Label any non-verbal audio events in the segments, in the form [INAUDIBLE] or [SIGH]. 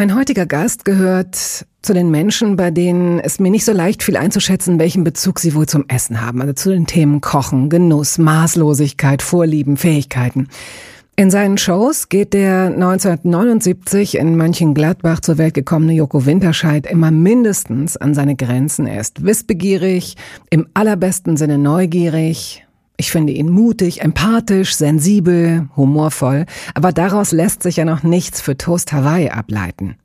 Mein heutiger Gast gehört zu den Menschen, bei denen es mir nicht so leicht fiel einzuschätzen, welchen Bezug sie wohl zum Essen haben. Also zu den Themen Kochen, Genuss, Maßlosigkeit, Vorlieben, Fähigkeiten. In seinen Shows geht der 1979 in Mönchengladbach zur Welt gekommene Joko Winterscheid immer mindestens an seine Grenzen. Er ist wissbegierig, im allerbesten Sinne neugierig, ich finde ihn mutig, empathisch, sensibel, humorvoll, aber daraus lässt sich ja noch nichts für Toast Hawaii ableiten.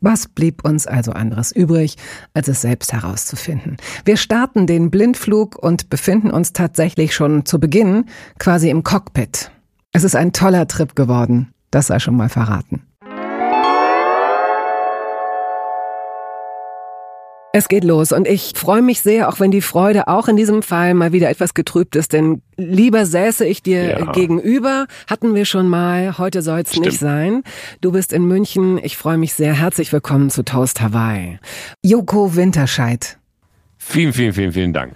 Was blieb uns also anderes übrig, als es selbst herauszufinden? Wir starten den Blindflug und befinden uns tatsächlich schon zu Beginn quasi im Cockpit. Es ist ein toller Trip geworden, das sei schon mal verraten. Es geht los und ich freue mich sehr, auch wenn die Freude auch in diesem Fall mal wieder etwas getrübt ist, denn lieber säße ich dir ja. gegenüber, hatten wir schon mal, heute soll es nicht sein. Du bist in München, ich freue mich sehr, herzlich willkommen zu Toast Hawaii. Joko Winterscheid, Vielen, vielen, vielen, vielen Dank.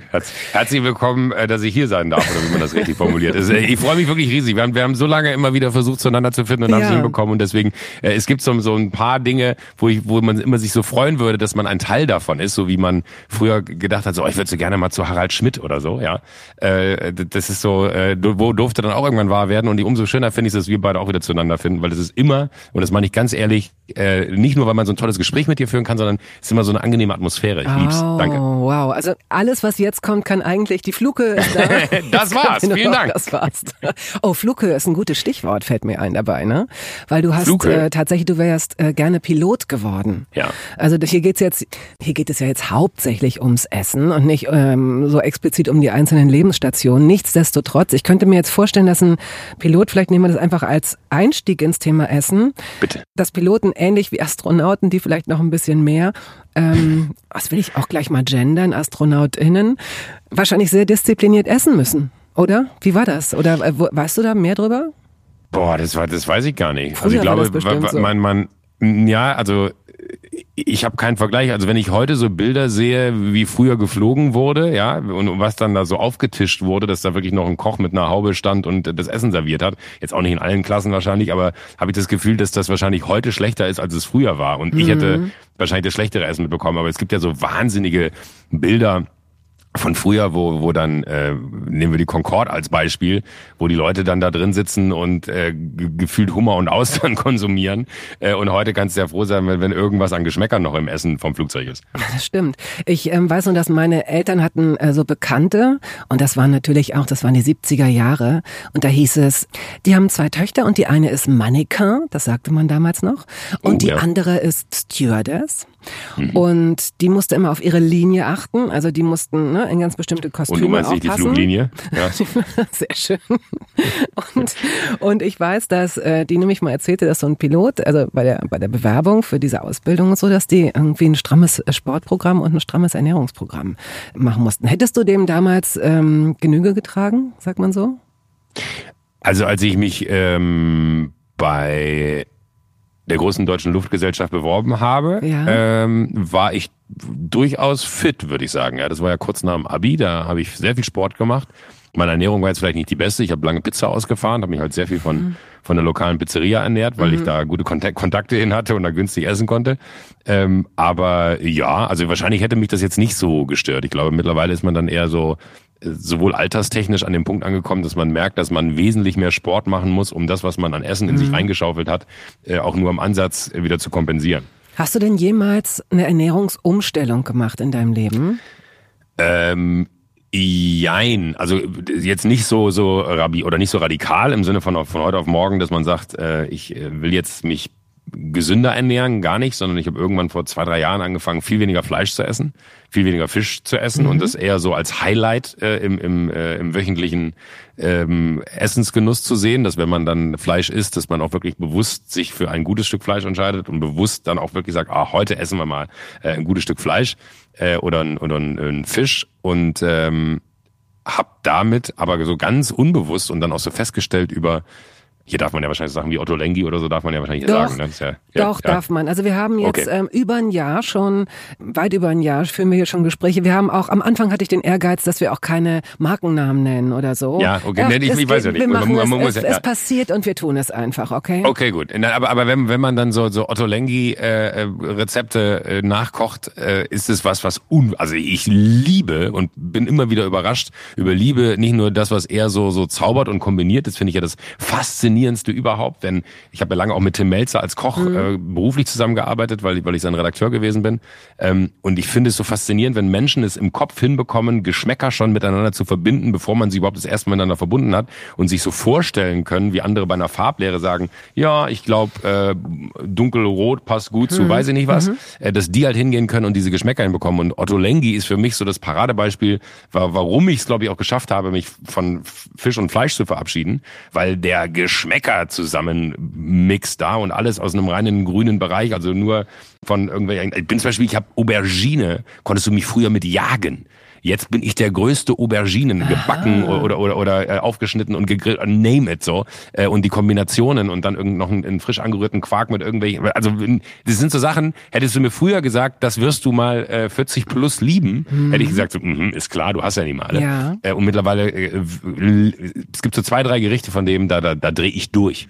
Herzlich willkommen, äh, dass ich hier sein darf, oder wie man das richtig formuliert. Äh, ich freue mich wirklich riesig. Wir haben, wir haben so lange immer wieder versucht, zueinander zu finden und ja. haben es hinbekommen. Und deswegen, äh, es gibt so, so ein paar Dinge, wo, ich, wo man immer sich so freuen würde, dass man ein Teil davon ist, so wie man früher gedacht hat, so, oh, ich würde so gerne mal zu Harald Schmidt oder so, ja. Das ist so, wo durfte dann auch irgendwann wahr werden. Und umso schöner finde ich es, dass wir beide auch wieder zueinander finden, weil das ist immer, und das meine ich ganz ehrlich, nicht nur, weil man so ein tolles Gespräch mit dir führen kann, sondern es ist immer so eine angenehme Atmosphäre. Ich lieb's. Danke. Oh, wow. Also alles, was jetzt kommt, kann eigentlich die Fluke. [LAUGHS] Da. das [LAUGHS] war's. Vielen Dank. Das war's. Oh, Fluke ist ein gutes Stichwort, fällt mir ein dabei, ne? Weil du hast äh, tatsächlich, du wärst äh, gerne Pilot geworden. Ja. Also hier geht's jetzt, hier geht es ja jetzt hauptsächlich ums Essen und nicht ähm, so explizit um die einzelnen Lebensstationen. Nichtsdestotrotz, ich könnte mir jetzt vorstellen, dass ein Pilot, vielleicht nehmen wir das einfach als Einstieg ins Thema Essen. Bitte. Dass Piloten ähnlich wie Astronauten, die vielleicht noch ein bisschen mehr ähm, was will ich auch gleich mal gendern, AstronautInnen, wahrscheinlich sehr diszipliniert essen müssen, oder? Wie war das? Oder äh, weißt du da mehr drüber? Boah, das war, das weiß ich gar nicht. Früher also ich glaube, so. man, man, ja, also ich habe keinen Vergleich. Also wenn ich heute so Bilder sehe, wie früher geflogen wurde, ja, und was dann da so aufgetischt wurde, dass da wirklich noch ein Koch mit einer Haube stand und das Essen serviert hat, jetzt auch nicht in allen Klassen wahrscheinlich, aber habe ich das Gefühl, dass das wahrscheinlich heute schlechter ist, als es früher war. Und ich hätte mhm. wahrscheinlich das schlechtere Essen mitbekommen. Aber es gibt ja so wahnsinnige Bilder von früher, wo, wo dann, äh, nehmen wir die Concorde als Beispiel, wo die Leute dann da drin sitzen und äh, gefühlt Hummer und Austern [LAUGHS] konsumieren. Äh, und heute kannst du ja froh sein, wenn, wenn irgendwas an Geschmäckern noch im Essen vom Flugzeug ist. Das stimmt. Ich ähm, weiß nur, dass meine Eltern hatten äh, so Bekannte und das waren natürlich auch, das waren die 70er Jahre. Und da hieß es, die haben zwei Töchter und die eine ist Mannequin, das sagte man damals noch, und oh, die ja. andere ist Stewardess. Mhm. Und die musste immer auf ihre Linie achten. Also die mussten ne, in ganz bestimmte Kostüme Und du meinst nicht die Fluglinie? Ja. [LAUGHS] Sehr schön. Und, und ich weiß, dass äh, die nämlich mal erzählte, dass so ein Pilot, also bei der, bei der Bewerbung für diese Ausbildung und so, dass die irgendwie ein strammes Sportprogramm und ein strammes Ernährungsprogramm machen mussten. Hättest du dem damals ähm, Genüge getragen, sagt man so? Also als ich mich ähm, bei der großen deutschen Luftgesellschaft beworben habe, ja. ähm, war ich durchaus fit, würde ich sagen. Ja, das war ja kurz nach dem Abi, da habe ich sehr viel Sport gemacht. Meine Ernährung war jetzt vielleicht nicht die beste. Ich habe lange Pizza ausgefahren, habe mich halt sehr viel von mhm. von der lokalen Pizzeria ernährt, weil mhm. ich da gute Kontakte hin hatte und da günstig essen konnte. Ähm, aber ja, also wahrscheinlich hätte mich das jetzt nicht so gestört. Ich glaube, mittlerweile ist man dann eher so sowohl alterstechnisch an dem Punkt angekommen, dass man merkt, dass man wesentlich mehr Sport machen muss, um das, was man an Essen in mhm. sich reingeschaufelt hat, äh, auch nur am Ansatz äh, wieder zu kompensieren. Hast du denn jemals eine Ernährungsumstellung gemacht in deinem Leben? Ähm, Jein, also jetzt nicht so so rabi oder nicht so radikal im Sinne von von heute auf morgen, dass man sagt, äh, ich äh, will jetzt mich gesünder ernähren, gar nicht, sondern ich habe irgendwann vor zwei, drei Jahren angefangen, viel weniger Fleisch zu essen, viel weniger Fisch zu essen mhm. und das eher so als Highlight äh, im, im, äh, im wöchentlichen ähm, Essensgenuss zu sehen, dass wenn man dann Fleisch isst, dass man auch wirklich bewusst sich für ein gutes Stück Fleisch entscheidet und bewusst dann auch wirklich sagt, ah, heute essen wir mal äh, ein gutes Stück Fleisch äh, oder, ein, oder ein, ein Fisch und ähm, hab damit aber so ganz unbewusst und dann auch so festgestellt über hier darf man ja wahrscheinlich Sachen wie Otto Lengi oder so darf man ja wahrscheinlich doch, sagen. Ne? Ja, ja, doch, ja. darf man. Also wir haben jetzt okay. ähm, über ein Jahr schon, weit über ein Jahr führen wir hier schon Gespräche. Wir haben auch, am Anfang hatte ich den Ehrgeiz, dass wir auch keine Markennamen nennen oder so. Ja, okay, nee, ich, ich weiß ja nicht. Wir machen man, man es, es, es passiert und wir tun es einfach, okay? Okay, gut. Aber, aber wenn, wenn man dann so, so Otto Lengi äh, Rezepte äh, nachkocht, äh, ist es was, was un... Also ich liebe und bin immer wieder überrascht über Liebe, nicht nur das, was er so, so zaubert und kombiniert, das finde ich ja das Faszinierende faszinierendste überhaupt, denn ich habe ja lange auch mit Tim Melzer als Koch mhm. äh, beruflich zusammengearbeitet, weil, weil ich sein Redakteur gewesen bin. Ähm, und ich finde es so faszinierend, wenn Menschen es im Kopf hinbekommen, Geschmäcker schon miteinander zu verbinden, bevor man sie überhaupt das erste Mal miteinander verbunden hat und sich so vorstellen können, wie andere bei einer Farblehre sagen, ja, ich glaube, äh, dunkelrot passt gut mhm. zu, weiß ich nicht was, mhm. äh, dass die halt hingehen können und diese Geschmäcker hinbekommen. Und Otto Lengi ist für mich so das Paradebeispiel, warum ich es, glaube ich, auch geschafft habe, mich von Fisch und Fleisch zu verabschieden, weil der Geschmack Geschmäcker zusammen mixt da und alles aus einem reinen grünen Bereich, also nur von irgendwelchen. Ich bin zum Beispiel, ich habe Aubergine, konntest du mich früher mit jagen. Jetzt bin ich der größte Auberginen, gebacken Aha. oder, oder, oder äh, aufgeschnitten und gegrillt, name it so. Äh, und die Kombinationen und dann irgend noch einen, einen frisch angerührten Quark mit irgendwelchen, also das sind so Sachen, hättest du mir früher gesagt, das wirst du mal äh, 40 plus lieben, mhm. hätte ich gesagt, so, mm, ist klar, du hast ja nicht mal alle. Ja. Äh, und mittlerweile, äh, es gibt so zwei, drei Gerichte von dem, da, da, da drehe ich durch.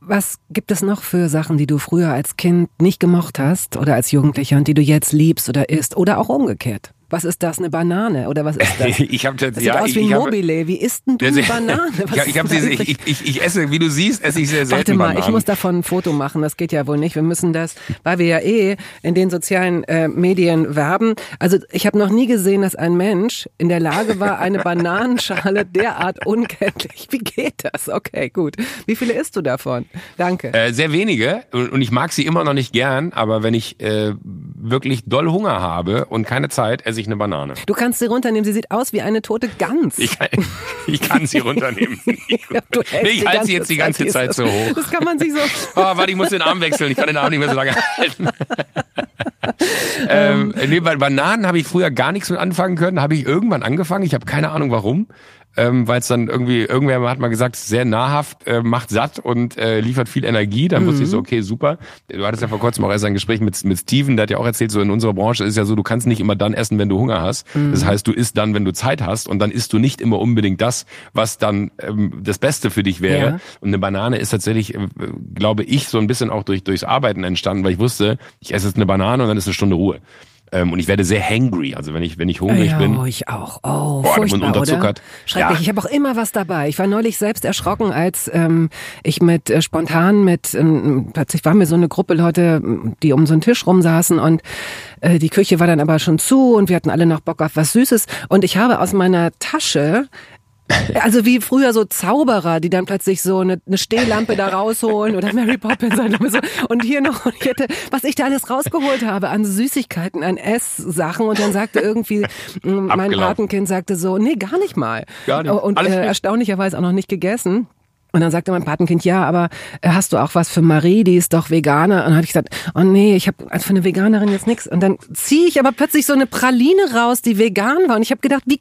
Was gibt es noch für Sachen, die du früher als Kind nicht gemocht hast oder als Jugendlicher und die du jetzt liebst oder isst oder auch umgekehrt? Was ist das, eine Banane oder was ist das? [LAUGHS] ich habe das, das ja, sieht aus wie ein Mobile. Wie isst denn du eine Banane? [LAUGHS] ja, ich, hab ich, ich, ich, esse, wie du siehst, esse ich sehr selten Warte mal, Bananen. ich muss davon ein Foto machen. Das geht ja wohl nicht. Wir müssen das, weil wir ja eh in den sozialen äh, Medien werben. Also ich habe noch nie gesehen, dass ein Mensch in der Lage war, eine [LAUGHS] Bananenschale derart unkenntlich. Wie geht das? Okay, gut. Wie viele isst du davon? Danke. Äh, sehr wenige und, und ich mag sie immer noch nicht gern. Aber wenn ich äh, wirklich doll Hunger habe und keine Zeit, esse ich eine Banane. Du kannst sie runternehmen, sie sieht aus wie eine tote Gans. Ich kann, ich kann sie runternehmen. [LAUGHS] ja, nee, ich halte sie jetzt die ganze Zeit, Zeit so hoch. Das kann man sich so... oh, [LAUGHS] warte, ich muss den Arm wechseln, ich kann den Arm nicht mehr so lange halten. [LAUGHS] ähm, nee, bei Bananen habe ich früher gar nichts mit anfangen können. Habe ich irgendwann angefangen. Ich habe keine Ahnung warum ähm, weil es dann irgendwie, irgendwer hat mal gesagt, sehr nahrhaft, äh, macht satt und äh, liefert viel Energie. Dann mhm. wusste ich so, okay, super. Du hattest ja vor kurzem auch erst ein Gespräch mit, mit Steven, der hat ja auch erzählt, so in unserer Branche ist ja so, du kannst nicht immer dann essen, wenn du Hunger hast. Mhm. Das heißt, du isst dann, wenn du Zeit hast und dann isst du nicht immer unbedingt das, was dann ähm, das Beste für dich wäre. Ja. Und eine Banane ist tatsächlich, äh, glaube ich, so ein bisschen auch durch, durchs Arbeiten entstanden, weil ich wusste, ich esse jetzt eine Banane und dann ist eine Stunde Ruhe. Ähm, und ich werde sehr hangry, also wenn ich, wenn ich hungrig ja, bin. ich auch. Oh, boah, furchtbar, unterzuckert. Oder? Schrecklich. Ja. Ich habe auch immer was dabei. Ich war neulich selbst erschrocken, als ähm, ich mit äh, spontan mit, ähm, plötzlich war mir so eine Gruppe Leute, die um so einen Tisch rumsaßen und äh, die Küche war dann aber schon zu und wir hatten alle noch Bock auf was Süßes. Und ich habe aus meiner Tasche also wie früher so Zauberer, die dann plötzlich so eine, eine Stehlampe da rausholen oder Mary Poppins so. und hier noch und ich hätte, was ich da alles rausgeholt habe an Süßigkeiten, an Esssachen und dann sagte irgendwie mein Patenkind sagte so, nee, gar nicht mal. Gar nicht. Und äh, erstaunlicherweise auch noch nicht gegessen. Und dann sagte mein Patenkind, ja, aber äh, hast du auch was für Marie, die ist doch Veganer? Und dann hatte ich gesagt, oh nee, ich habe also für eine Veganerin jetzt nichts. Und dann ziehe ich aber plötzlich so eine Praline raus, die vegan war. Und ich habe gedacht, wie,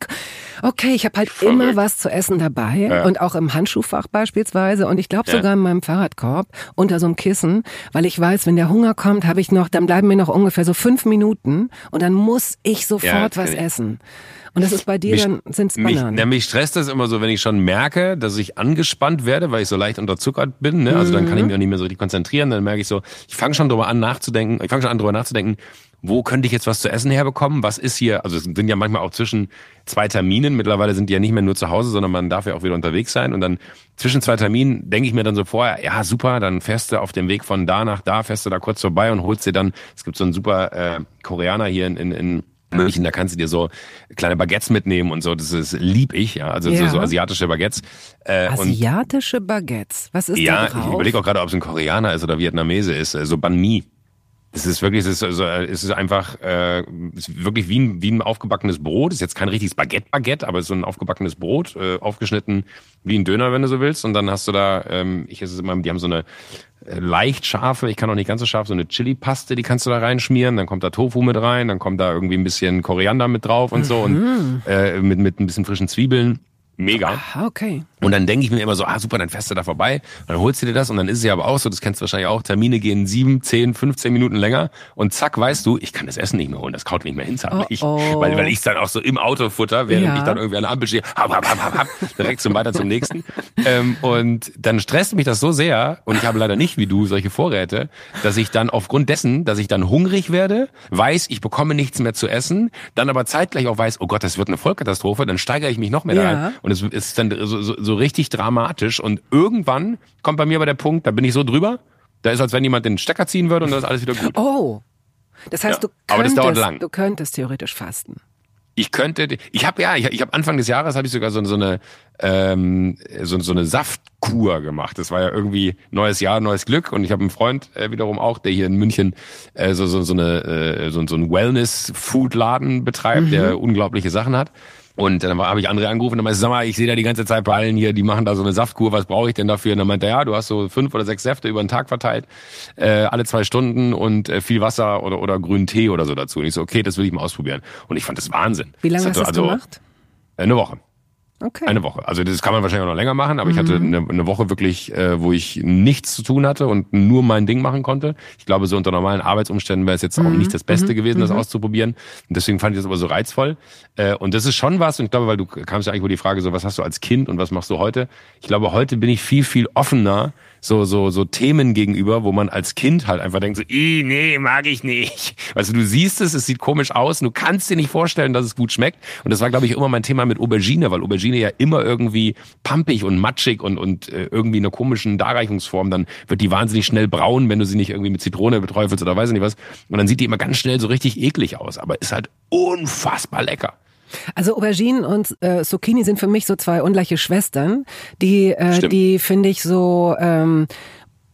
okay, ich habe halt Verrückt. immer was zu essen dabei ja. und auch im Handschuhfach beispielsweise und ich glaube ja. sogar in meinem Fahrradkorb unter so einem Kissen, weil ich weiß, wenn der Hunger kommt, habe ich noch, dann bleiben mir noch ungefähr so fünf Minuten und dann muss ich sofort ja, was essen. Und das ist bei dir mich, dann sind's Bananen. Mich, mich stresst das immer so, wenn ich schon merke, dass ich angespannt werde, weil ich so leicht unterzuckert bin. Ne? Also dann kann ich mhm. mich auch nicht mehr so richtig konzentrieren. Dann merke ich so, ich fange schon drüber an nachzudenken. Ich fange schon an drüber nachzudenken, wo könnte ich jetzt was zu essen herbekommen? Was ist hier? Also es sind ja manchmal auch zwischen zwei Terminen. Mittlerweile sind die ja nicht mehr nur zu Hause, sondern man darf ja auch wieder unterwegs sein. Und dann zwischen zwei Terminen denke ich mir dann so vorher, ja super, dann fährst du auf dem Weg von da nach da, fährst du da kurz vorbei und holst dir dann, es gibt so einen super äh, Koreaner hier in, in, in München, da kannst du dir so kleine Baguettes mitnehmen und so. Das ist lieb ich, ja. Also ja. So, so, asiatische Baguettes. Äh, asiatische Baguettes. Was ist ja, da drauf? ich überlege auch gerade, ob es ein Koreaner ist oder Vietnamese ist. Äh, so Banh Mi. Das ist wirklich, es ist, also, es ist einfach, äh, es ist wirklich wie ein, wie ein aufgebackenes Brot. Es ist jetzt kein richtiges Baguette-Baguette, aber es ist so ein aufgebackenes Brot, äh, aufgeschnitten wie ein Döner, wenn du so willst. Und dann hast du da, ähm, ich esse es immer, die haben so eine äh, leicht scharfe, ich kann auch nicht ganz so scharf, so eine Chili-Paste, die kannst du da reinschmieren. Dann kommt da Tofu mit rein, dann kommt da irgendwie ein bisschen Koriander mit drauf und so und Mhm. äh, mit, mit ein bisschen frischen Zwiebeln. Mega. Ah, okay. Und dann denke ich mir immer so, ah super, dann fährst du da vorbei, dann holst du dir das und dann ist es ja aber auch so, das kennst du wahrscheinlich auch, Termine gehen sieben, zehn, 15 Minuten länger und zack, weißt du, ich kann das Essen nicht mehr holen, das kaut nicht mehr hin, Oh, ich. oh. Weil, weil ich dann auch so im Auto futter, während Ja. ich dann irgendwie an der Ampel stehe, hab, hab, hab, hab, direkt zum weiter zum nächsten. Ähm, und dann stresst mich das so sehr und ich habe leider nicht wie du solche Vorräte, dass ich dann aufgrund dessen, dass ich dann hungrig werde, weiß, ich bekomme nichts mehr zu essen, dann aber zeitgleich auch weiß, oh Gott, das wird eine Vollkatastrophe, dann steigere ich mich noch mehr Ja. rein und es ist dann so, so, so richtig dramatisch und irgendwann kommt bei mir aber der Punkt, da bin ich so drüber, da ist, als wenn jemand den Stecker ziehen würde und dann ist alles wieder gut. Oh. Das heißt, Ja, du aber das könntest, dauert lang. du könntest theoretisch fasten. Ich könnte, ich habe ja, ich, ich habe Anfang des Jahres habe ich sogar so, so eine ähm, so, so eine Saftkur gemacht. Das war ja irgendwie neues Jahr, neues Glück. Und ich habe einen Freund äh, wiederum auch, der hier in München äh, so, so, so eine äh, so, so einen Wellness-Food-Laden betreibt, der unglaubliche Sachen hat. Und dann habe ich André angerufen und meinte, sag mal, ich sehe da die ganze Zeit bei allen hier, die machen da so eine Saftkur, was brauche ich denn dafür? Und dann meinte er, ja, du hast so fünf oder sechs Säfte über den Tag verteilt, äh, alle zwei Stunden und äh, viel Wasser oder, oder grünen Tee oder so dazu. Und ich so, okay, das will ich mal ausprobieren. Und ich fand das Wahnsinn. Wie lange hast Das du das also gemacht? Eine Woche. Okay. Eine Woche. Also das kann man wahrscheinlich auch noch länger machen, aber ich hatte Mhm. eine, eine Woche wirklich, äh, wo ich nichts zu tun hatte und nur mein Ding machen konnte. Ich glaube, so unter normalen Arbeitsumständen wäre es jetzt auch Mhm. nicht das Beste gewesen, das auszuprobieren. Und deswegen fand ich das aber so reizvoll. Äh, und das ist schon was, und ich glaube, weil du kamst ja eigentlich über die Frage, so was hast du als Kind und was machst du heute? Ich glaube, heute bin ich viel, viel offener, so, so, so Themen gegenüber, wo man als Kind halt einfach denkt, so, "Ih, nee, mag ich nicht. Also du siehst es, es sieht komisch aus, und du kannst dir nicht vorstellen, dass es gut schmeckt. Und das war, glaube ich, immer mein Thema mit Aubergine, weil Aubergine ja immer irgendwie pampig und matschig und, und äh, irgendwie in einer komischen Darreichungsform, dann wird die wahnsinnig schnell braun, wenn du sie nicht irgendwie mit Zitrone beträufelst oder weiß ich nicht was. Und dann sieht die immer ganz schnell so richtig eklig aus, aber ist halt unfassbar lecker. Also Auberginen und äh, Zucchini sind für mich so zwei ungleiche Schwestern, die, äh, Stimmt. die finde ich so ähm,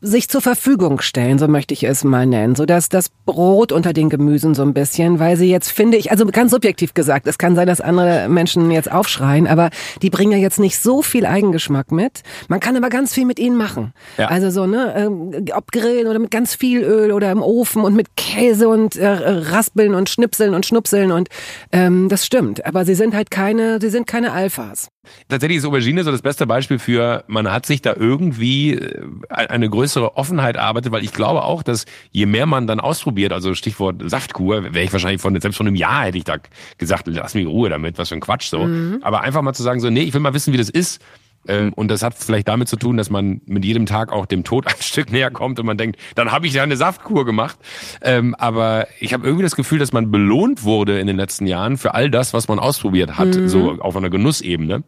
sich zur Verfügung stellen, so möchte ich es mal nennen, so dass das Brot unter den Gemüsen so ein bisschen, weil sie jetzt finde ich, also ganz subjektiv gesagt, es kann sein, dass andere Menschen jetzt aufschreien, aber die bringen ja jetzt nicht so viel Eigengeschmack mit. Man kann aber ganz viel mit ihnen machen. Ja. Also so ne, ähm, ob grillen oder mit ganz viel Öl oder im Ofen und mit Käse und äh, raspeln und schnipseln und schnupseln und ähm, das stimmt. Aber sie sind halt keine, sie sind keine Alphas. Tatsächlich ist Aubergine so das beste Beispiel für, man hat sich da irgendwie äh, eine größere Offenheit erarbeitet, weil ich glaube auch, dass je mehr man dann ausprobiert, also Stichwort Saftkur, wäre ich wahrscheinlich von, selbst von einem Jahr hätte ich da gesagt, lass mich Ruhe damit, was für ein Quatsch so. Aber einfach mal zu sagen so, nee, ich will mal wissen, wie das ist. Ähm, Und das hat vielleicht damit zu tun, dass man mit jedem Tag auch dem Tod [LAUGHS] ein Stück näher kommt und man denkt, dann habe ich ja eine Saftkur gemacht. Ähm, aber ich habe irgendwie das Gefühl, dass man belohnt wurde in den letzten Jahren für all das, was man ausprobiert hat, so auf einer Genussebene.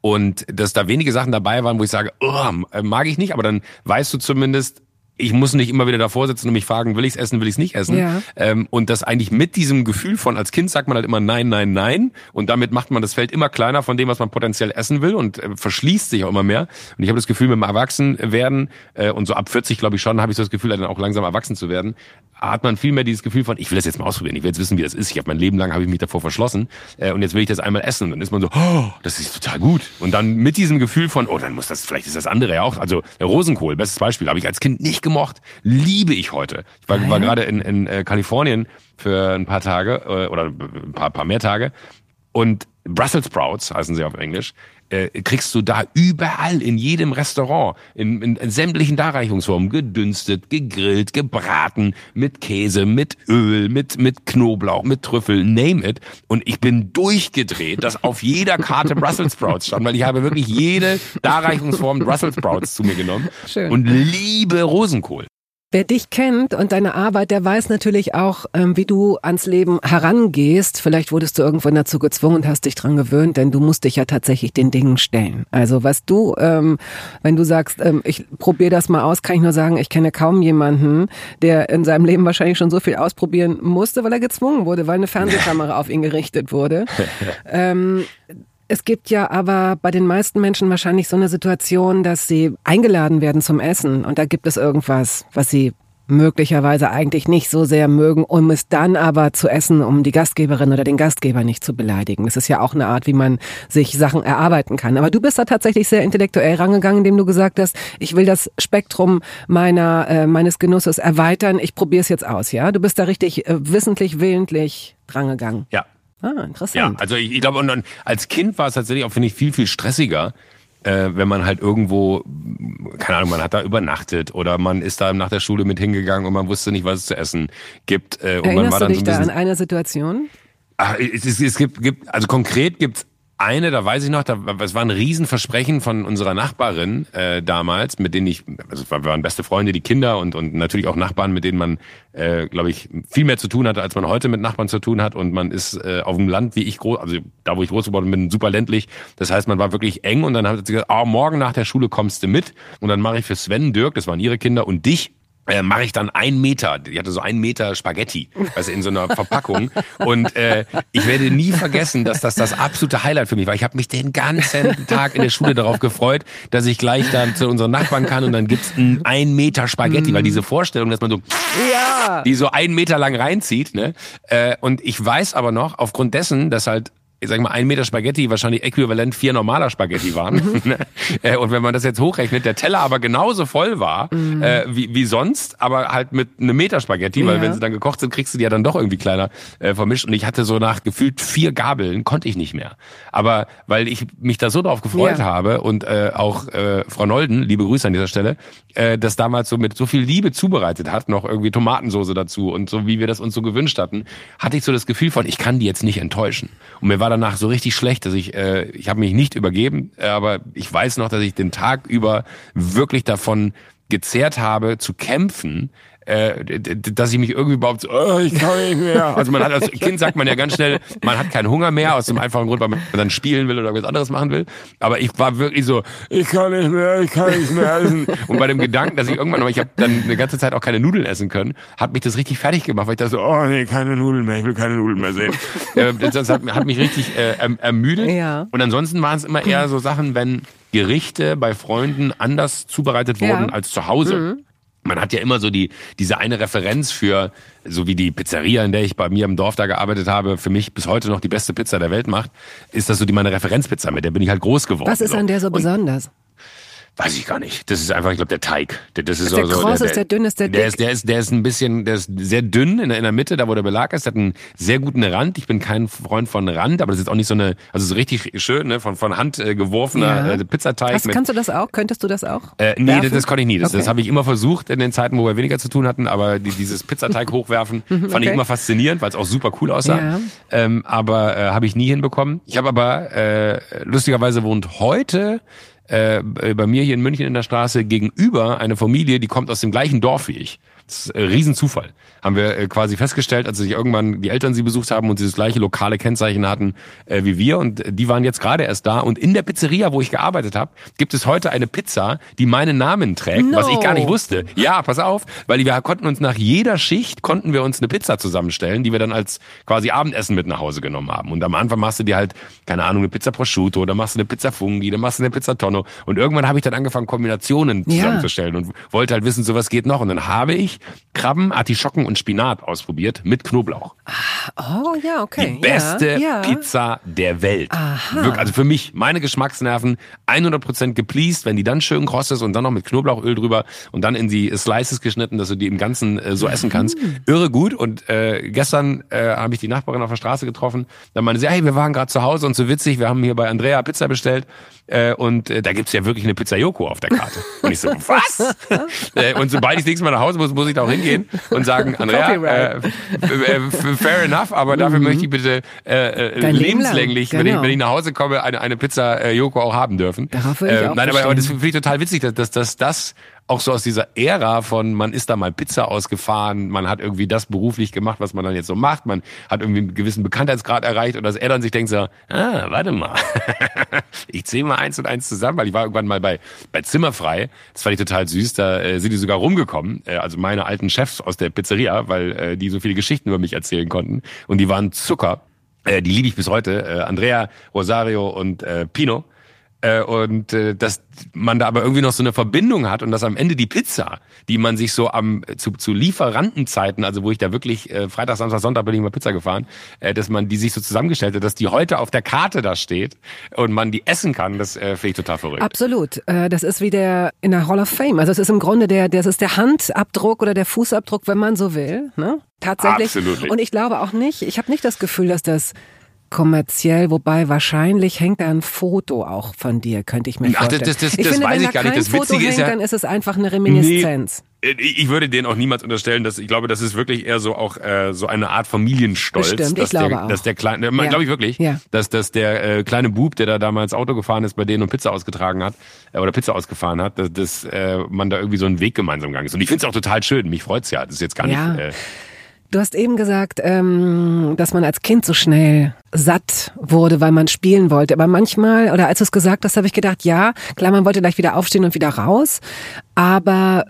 Und dass da wenige Sachen dabei waren, wo ich sage, oh, mag ich nicht, aber dann weißt du zumindest, ich muss nicht immer wieder davor sitzen und mich fragen, will ich es essen, will ich es nicht essen. Ja. Ähm, und das eigentlich mit diesem Gefühl von, als Kind sagt man halt immer nein, nein, nein. Und damit macht man das Feld immer kleiner von dem, was man potenziell essen will und äh, verschließt sich auch immer mehr. Und ich habe das Gefühl, mit dem Erwachsenwerden, äh, und so ab 40, glaube ich schon, habe ich so das Gefühl, dann auch langsam erwachsen zu werden, hat man viel mehr dieses Gefühl von, ich will das jetzt mal ausprobieren, ich will jetzt wissen, wie das ist. Ich habe mein Leben lang habe ich mich davor verschlossen äh, und jetzt will ich das einmal essen. Und dann ist man so, oh, das ist total gut. Und dann mit diesem Gefühl von, oh, dann muss das, vielleicht ist das andere ja auch. Also der Rosenkohl, bestes Beispiel, habe ich als Kind nicht gemocht, liebe ich heute. Ich war, war gerade in, in äh, Kalifornien für ein paar Tage äh, oder ein paar, paar mehr Tage und Brussels Sprouts heißen sie auf Englisch, äh, kriegst du da überall in jedem Restaurant, in, in, in sämtlichen Darreichungsformen, gedünstet, gegrillt, gebraten, mit Käse, mit Öl, mit, mit Knoblauch, mit Trüffel, name it. Und ich bin durchgedreht, dass auf jeder Karte Brussels Sprouts stand, weil ich habe wirklich jede Darreichungsform Brussels Sprouts zu mir genommen Schön. und liebe Rosenkohl. Wer dich kennt und deine Arbeit, der weiß natürlich auch, ähm, wie du ans Leben herangehst. Vielleicht wurdest du irgendwann dazu gezwungen und hast dich dran gewöhnt, denn du musst dich ja tatsächlich den Dingen stellen. Also was du, ähm, wenn du sagst, ähm, ich probiere das mal aus, kann ich nur sagen, ich kenne kaum jemanden, der in seinem Leben wahrscheinlich schon so viel ausprobieren musste, weil er gezwungen wurde, weil eine Fernsehkamera auf ihn gerichtet wurde. [LAUGHS] es gibt ja aber bei den meisten Menschen wahrscheinlich so eine Situation, dass sie eingeladen werden zum Essen und da gibt es irgendwas, was sie möglicherweise eigentlich nicht so sehr mögen, um es dann aber zu essen, um die Gastgeberin oder den Gastgeber nicht zu beleidigen. Das ist ja auch eine Art, wie man sich Sachen erarbeiten kann. Aber du bist da tatsächlich sehr intellektuell rangegangen, indem du gesagt hast, ich will das Spektrum meiner äh, meines Genusses erweitern. Ich probiere es jetzt aus. Ja, du bist da richtig äh, wissentlich, willentlich drangegangen. Ja. Ah, interessant. Ja, also ich, ich glaube, und, und als Kind war es tatsächlich auch, finde ich, viel, viel stressiger äh, wenn man halt irgendwo, keine Ahnung, man hat da übernachtet oder man ist da nach der Schule mit hingegangen und man wusste nicht, was es zu essen gibt. Äh, und Erinnerst man war dann du dich so ein bisschen, da an eine Situation? Ach, es, es, es gibt, gibt, also konkret gibt's eine, da weiß ich noch, da, es war ein Riesenversprechen von unserer Nachbarin äh, damals, mit denen ich, also wir waren beste Freunde, die Kinder und, und natürlich auch Nachbarn, mit denen man, äh, glaube ich, viel mehr zu tun hatte, als man heute mit Nachbarn zu tun hat. Und man ist äh, auf dem Land, wie ich groß, also da, wo ich groß geworden bin, super ländlich. Das heißt, man war wirklich eng und dann hat sie gesagt, oh, morgen nach der Schule kommst du mit und dann mache ich für Sven, Dirk, das waren ihre Kinder und dich äh, mache ich dann einen Meter. Die hatte so einen Meter Spaghetti, also in so einer Verpackung. Und äh, ich werde nie vergessen, dass das das absolute Highlight für mich war. Ich habe mich den ganzen Tag in der Schule darauf gefreut, dass ich gleich dann zu unseren Nachbarn kann und dann gibt's ein, ein Meter Spaghetti, mm. weil diese Vorstellung, dass man so ja. die so einen Meter lang reinzieht. Ne? Äh, und ich weiß aber noch, aufgrund dessen, dass halt ich sag mal, ein Meter Spaghetti wahrscheinlich äquivalent vier normaler Spaghetti waren. [LAUGHS] Ne? Äh, und wenn man das jetzt hochrechnet, der Teller aber genauso voll war mhm. äh, wie, wie sonst, aber halt mit einem Meter Spaghetti, ja. weil wenn sie dann gekocht sind, kriegst du die ja dann doch irgendwie kleiner äh, vermischt. Und ich hatte so nach gefühlt vier Gabeln, konnte ich nicht mehr. Aber weil ich mich da so drauf gefreut ja. habe und äh, auch äh, Frau Nolden, liebe Grüße an dieser Stelle, äh, das damals so mit so viel Liebe zubereitet hat, noch irgendwie Tomatensoße dazu und so wie wir das uns so gewünscht hatten, hatte ich so das Gefühl von, ich kann die jetzt nicht enttäuschen. Und mir war danach so richtig schlecht, dass ich, äh, ich habe mich nicht übergeben, aber ich weiß noch, dass ich den Tag über wirklich davon gezehrt habe, zu kämpfen, äh, dass ich mich irgendwie überhaupt so, oh, ich kann nicht mehr. Also man hat als Kind sagt man ja ganz schnell, man hat keinen Hunger mehr, aus dem einfachen Grund, weil man dann spielen will oder was anderes machen will. Aber ich war wirklich so, ich kann nicht mehr, ich kann nicht mehr essen. Und bei dem Gedanken, dass ich irgendwann, aber ich habe dann eine ganze Zeit auch keine Nudeln essen können, hat mich das richtig fertig gemacht, weil ich da so, oh nee, keine Nudeln mehr, ich will keine Nudeln mehr sehen. Das hat, hat mich richtig äh, erm-, ermüdet. Ja. Und ansonsten waren es immer eher so Sachen, wenn Gerichte bei Freunden anders zubereitet wurden ja. als zu Hause. Mhm man hat ja immer so die, diese eine Referenz für, so wie die Pizzeria, in der ich bei mir im Dorf da gearbeitet habe, für mich bis heute noch die beste Pizza der Welt macht, ist das so die meine Referenzpizza, mit der bin ich halt groß geworden. Was ist an der so besonders? Weiß ich gar nicht. Das ist einfach, ich glaube, der Teig. Das ist, ist der so, kross, der, ist der dünn, ist der? Der ist, der ist, der ist ein bisschen, der ist sehr dünn in der, in der Mitte, da wo der Belag ist. Der hat einen sehr guten Rand. Ich bin kein Freund von Rand, aber das ist auch nicht so eine, also so richtig schön, ne, von, von Hand äh, geworfener ja. äh, Pizzateig. Was, kannst du das auch? Könntest du das auch? Äh, nee, das, das konnte ich nie. Das, okay. das habe ich immer versucht in den Zeiten, wo wir weniger zu tun hatten, aber die, dieses Pizzateig [LAUGHS] hochwerfen fand okay. ich immer faszinierend, weil es auch super cool aussah. Ja. Ähm, aber äh, habe ich nie hinbekommen. Ich habe aber äh, lustigerweise wohnt heute äh, bei mir hier in München in der Straße gegenüber eine Familie, die kommt aus dem gleichen Dorf wie ich. Das ist ein Riesenzufall. Haben wir äh, quasi festgestellt, als sich irgendwann die Eltern sie besucht haben und sie das gleiche lokale Kennzeichen hatten äh, wie wir. Und die waren jetzt gerade erst da. Und in der Pizzeria, wo ich gearbeitet habe, gibt es heute eine Pizza, die meinen Namen trägt, no. was ich gar nicht wusste. Ja, pass auf, weil wir konnten uns nach jeder Schicht konnten wir uns eine Pizza zusammenstellen, die wir dann als quasi Abendessen mit nach Hause genommen haben. Und am Anfang machst du dir halt, keine Ahnung, eine Pizza Prosciutto, dann machst du eine Pizza Fungi, dann machst du eine Pizza Tonno. Und irgendwann habe ich dann angefangen, Kombinationen zusammenzustellen ja. und wollte halt wissen, so was geht noch. Und dann habe ich Krabben, Artischocken und Spinat ausprobiert mit Knoblauch. Ah, oh ja, okay. Die beste ja, ja. Pizza der Welt. Aha. also für mich, meine Geschmacksnerven 100% gepleased, wenn die dann schön kross ist und dann noch mit Knoblauchöl drüber und dann in die Slices geschnitten, dass du die im Ganzen äh, so essen kannst. Mhm. Irre gut. Und äh, gestern äh, habe ich die Nachbarin auf der Straße getroffen. Dann meinte sie, hey, wir waren gerade zu Hause und so witzig, wir haben hier bei Andrea Pizza bestellt. Äh, und äh, da gibt's ja wirklich eine Pizza Yoko auf der Karte. Und ich so, [LAUGHS] was? äh, und sobald ich das nächste Mal nach Hause muss, muss ich da auch hingehen und sagen, [LAUGHS] Andrea, äh, äh, fair enough, aber dafür mhm. möchte ich bitte äh, lebenslänglich, genau. wenn, ich, genau. wenn ich nach Hause komme, eine, eine Pizza Yoko auch haben dürfen. Darauf will ich auch Nein, aber, aber das finde ich total witzig, dass, dass, dass das auch so aus dieser Ära von, man ist da mal Pizza ausgefahren, man hat irgendwie das beruflich gemacht, was man dann jetzt so macht, man hat irgendwie einen gewissen Bekanntheitsgrad erreicht und dass er dann sich denkt so, ah, warte mal, [LAUGHS] ich zähle mal eins und eins zusammen, weil ich war irgendwann mal bei, bei Zimmerfrei, das fand ich total süß, da äh, sind die sogar rumgekommen, äh, also meine alten Chefs aus der Pizzeria, weil äh, die so viele Geschichten über mich erzählen konnten. Und die waren Zucker, äh, die liebe ich bis heute, äh, Andrea, Rosario und äh, Pino Äh, und äh, dass man da aber irgendwie noch so eine Verbindung hat und dass am Ende die Pizza, die man sich so am zu, zu Lieferantenzeiten, also wo ich da wirklich äh, Freitag, Samstag, Sonntag bin ich mal Pizza gefahren, äh, dass man die sich so zusammengestellt hat, dass die heute auf der Karte da steht und man die essen kann, das äh, finde ich total verrückt. Absolut. Äh, das ist wie der in der Hall of Fame. Also es ist im Grunde der, das ist der Handabdruck oder der Fußabdruck, wenn man so will. Ne? Tatsächlich. Absolut. Und ich glaube auch nicht, ich habe nicht das Gefühl, dass das kommerziell, wobei wahrscheinlich hängt da ein Foto auch von dir, könnte ich mir vorstellen. Ach, das, das, das, ich finde, weiß wenn ich da gar kein nicht. Das Foto Witzige hängt, ist ja, dann ist es einfach eine Reminiszenz. Nee, ich würde denen auch niemals unterstellen, dass ich glaube, das ist wirklich eher so auch äh, so eine Art Familienstolz, Bestimmt, dass ich glaube der, auch. dass der kleine, ja. glaube ich wirklich, Ja. dass dass der äh, kleine Bub, der da damals Auto gefahren ist, bei denen und Pizza ausgetragen hat äh, oder Pizza ausgefahren hat, dass, dass äh, man da irgendwie so einen Weg gemeinsam gegangen ist. Und ich finde es auch total schön. Mich freut's ja. Das ist jetzt gar Ja. nicht. Äh, Du hast eben gesagt, ähm, dass man als Kind so schnell satt wurde, weil man spielen wollte. Aber manchmal, oder als du es gesagt hast, habe ich gedacht, ja, klar, man wollte gleich wieder aufstehen und wieder raus. Aber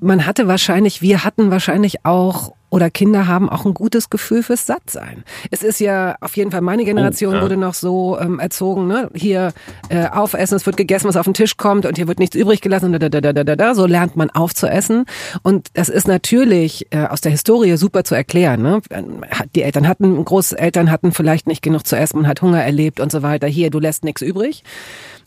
man hatte wahrscheinlich, wir hatten wahrscheinlich auch, oder Kinder haben auch ein gutes Gefühl fürs Sattsein. Es ist ja auf jeden Fall, meine Generation Oh, ja. wurde noch so ähm, erzogen, ne? hier äh, aufessen, es wird gegessen, was auf den Tisch kommt und hier wird nichts übrig gelassen. Da, da, da, da, da, da. So lernt man aufzuessen. Und das ist natürlich äh, aus der Historie super zu erklären. Ne? Die Eltern hatten, Großeltern hatten vielleicht nicht genug zu essen, man hat Hunger erlebt und so weiter. Hier, du lässt nichts übrig.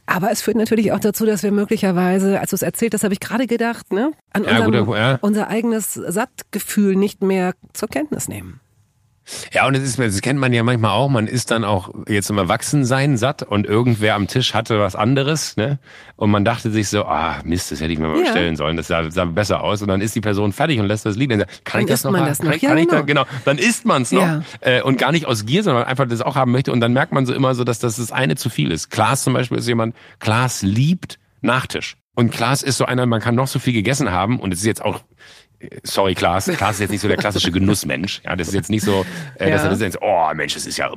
Aber es führt natürlich auch dazu, dass wir möglicherweise, als du es erzählt hast, habe ich gerade gedacht, ne, an Ja, unserem, guter- ja. unser eigenes Sattgefühl nicht mehr zur Kenntnis nehmen. Ja, und es ist, das kennt man ja manchmal auch, man ist dann auch jetzt im Erwachsensein satt und irgendwer am Tisch hatte was anderes, ne? Und man dachte sich so, ah, Mist, das hätte ich mir mal Ja. bestellen sollen, das sah, sah besser aus. Und dann ist die Person fertig und lässt das liegen. Dann kann ich Dann das isst noch das Kann noch. ich, Ja, kann ich da, genau. genau. Dann isst man es noch. Ja. Äh, und gar nicht aus Gier, sondern einfach das auch haben möchte. Und dann merkt man so immer so, dass das das eine zu viel ist. Klaas zum Beispiel ist jemand, Klaas liebt Nachtisch. Und Klaas ist so einer, man kann noch so viel gegessen haben und es ist jetzt auch, sorry Klaas, Klaas ist jetzt nicht so der klassische Genussmensch. Ja, das ist jetzt nicht so, äh, dass Ja. er das jetzt, oh Mensch, das ist ja,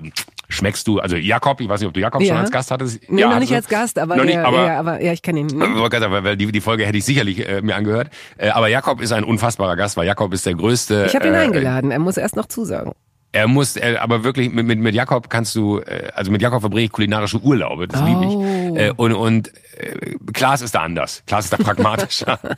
schmeckst du, also Jakob, ich weiß nicht, ob du Jakob schon Ja. als Gast hattest. Nee, ja, noch nicht du? als Gast, aber, nicht, ja, aber, ja, aber ja, ich kenne ihn. gerade sagen, weil die, die Folge hätte ich sicherlich äh, mir angehört. Äh, aber Jakob ist ein unfassbarer Gast, weil Jakob ist der größte. Ich habe ihn äh, eingeladen, er muss erst noch zusagen. Er muss, äh, aber wirklich mit, mit, mit Jakob kannst du, äh, also mit Jakob verbringe ich kulinarische Urlaube, das liebe Oh. ich. Äh, und und äh, Klaas ist da anders. Klaas ist da pragmatischer. [LAUGHS]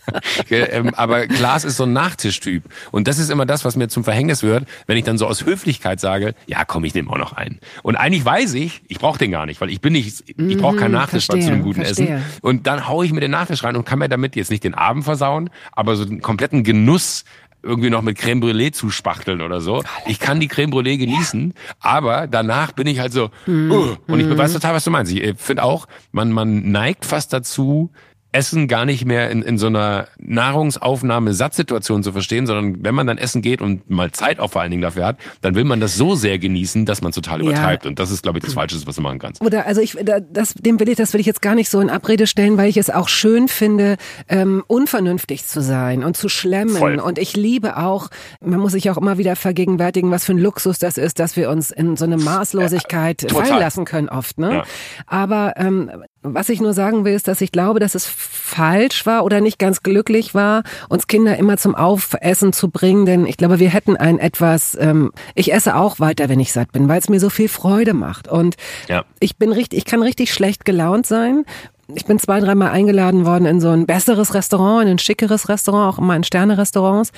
Äh, ähm, aber Klaas ist so ein Nachtischtyp. Und das ist immer das, was mir zum Verhängnis wird, wenn ich dann so aus Höflichkeit sage, ja komm, ich nehme auch noch einen. Und eigentlich weiß ich, ich brauche den gar nicht, weil ich bin nicht, ich brauche keinen Nachtisch bei zu einem Mhm, verstehe, guten verstehe. Essen. Und dann hau ich mir den Nachtisch rein und kann mir damit jetzt nicht den Abend versauen, aber so den kompletten Genuss irgendwie noch mit Creme Brûlée zuspachteln oder so. Ich kann die Creme Brûlée genießen, aber danach bin ich halt so, Mhm. uh, und ich weiß total, was du meinst. Ich finde auch, man, man neigt fast dazu, Essen gar nicht mehr in, in so einer Nahrungsaufnahme Satzsituation zu verstehen, sondern wenn man dann essen geht und mal Zeit auch vor allen Dingen dafür hat, dann will man das so sehr genießen, dass man total Ja. übertreibt. Und das ist, glaube ich, das Falsche, was du machen kannst. Oder also ich da- das dem will ich das will ich jetzt gar nicht so in Abrede stellen, weil ich es auch schön finde, ähm, unvernünftig zu sein und zu schlemmen. Voll. Und ich liebe auch, man muss sich auch immer wieder vergegenwärtigen, was für ein Luxus das ist, dass wir uns in so eine Maßlosigkeit total. fallen lassen können oft. Ne? Ja. Aber ähm, was ich nur sagen will, ist, dass ich glaube, dass es falsch war oder nicht ganz glücklich war, uns Kinder immer zum Aufessen zu bringen, denn ich glaube, wir hätten ein etwas, ähm, ich esse auch weiter, wenn ich satt bin, weil es mir so viel Freude macht. Und Ja. ich bin richtig, ich kann richtig schlecht gelaunt sein. Ich bin zwei, dreimal eingeladen worden in so ein besseres Restaurant, in ein schickeres Restaurant, auch immer in Sterne-Restaurants.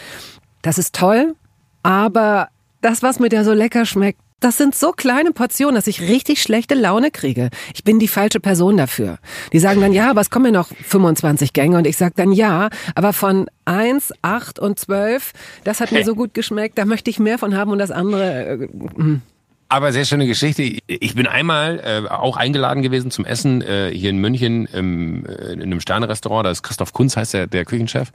Das ist toll, aber das, was mir da so lecker schmeckt, das sind so kleine Portionen, dass ich richtig schlechte Laune kriege. Ich bin die falsche Person dafür. Die sagen dann, ja, aber es kommen ja noch 25 Gänge. Und ich sage dann, ja, aber von 1, 8 und 12, das hat mir [LAUGHS] so gut geschmeckt, da möchte ich mehr von haben und das andere, äh, Aber sehr schöne Geschichte. Ich bin einmal äh, auch eingeladen gewesen zum Essen äh, hier in München im, äh, in einem Sternerestaurant. Da ist Christoph Kunz, heißt der, der Küchenchef.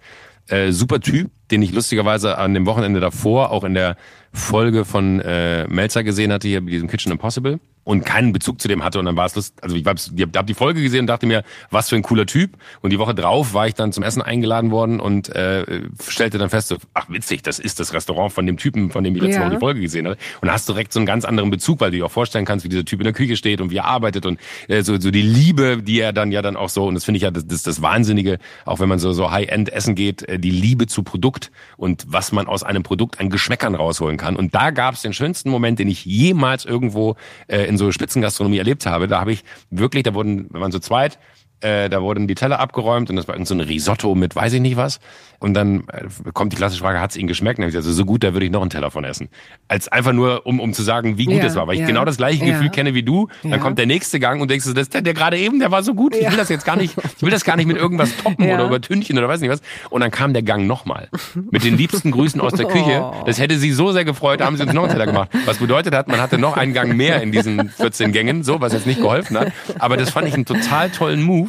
Äh, super Typ, den ich lustigerweise an dem Wochenende davor auch in der Folge von äh, Melzer gesehen hatte, hier mit diesem Kitchen Impossible und keinen Bezug zu dem hatte. Und dann war es lust, also ich habe hab die Folge gesehen und dachte mir, was für ein cooler Typ. Und die Woche drauf war ich dann zum Essen eingeladen worden und äh, stellte dann fest, so, ach witzig, das ist das Restaurant von dem Typen, von dem ich letzte Ja. Woche die Folge gesehen habe und hast direkt so einen ganz anderen Bezug, weil du dir auch vorstellen kannst, wie dieser Typ in der Küche steht und wie er arbeitet und äh, so, so die Liebe, die er dann ja dann auch so und das finde ich ja das, das, das Wahnsinnige, auch wenn man so so High-End essen geht, äh, die Liebe zu Produkt und was man aus einem Produkt an Geschmäckern rausholen kann. Und da gab es den schönsten Moment, den ich jemals irgendwo äh, in so Spitzengastronomie erlebt habe. Da habe ich wirklich, da wurden, wir waren so zweit, äh, da wurden die Teller abgeräumt und das war so ein Risotto mit weiß ich nicht was. Und dann äh, kommt die klassische Frage, hat es Ihnen geschmeckt? Und dann ich also so gut, da würde ich noch einen Teller von essen. Als einfach nur, um, um zu sagen, wie gut es ja, war. Weil ich ja, genau das gleiche ja. Gefühl kenne wie du. Dann kommt der nächste Gang und denkst du, das, der, der gerade eben, der war so gut. Ich will das jetzt gar nicht, ich will das gar nicht mit irgendwas toppen oder übertünchen oder weiß nicht was. Und dann kam der Gang nochmal. Mit den liebsten Grüßen aus der Küche. Oh. Das hätte sie so sehr gefreut, haben sie uns noch einen Teller gemacht. Was bedeutet hat, man hatte noch einen Gang mehr in diesen 14 Gängen, so, was jetzt nicht geholfen hat. Aber das fand ich einen total tollen Move,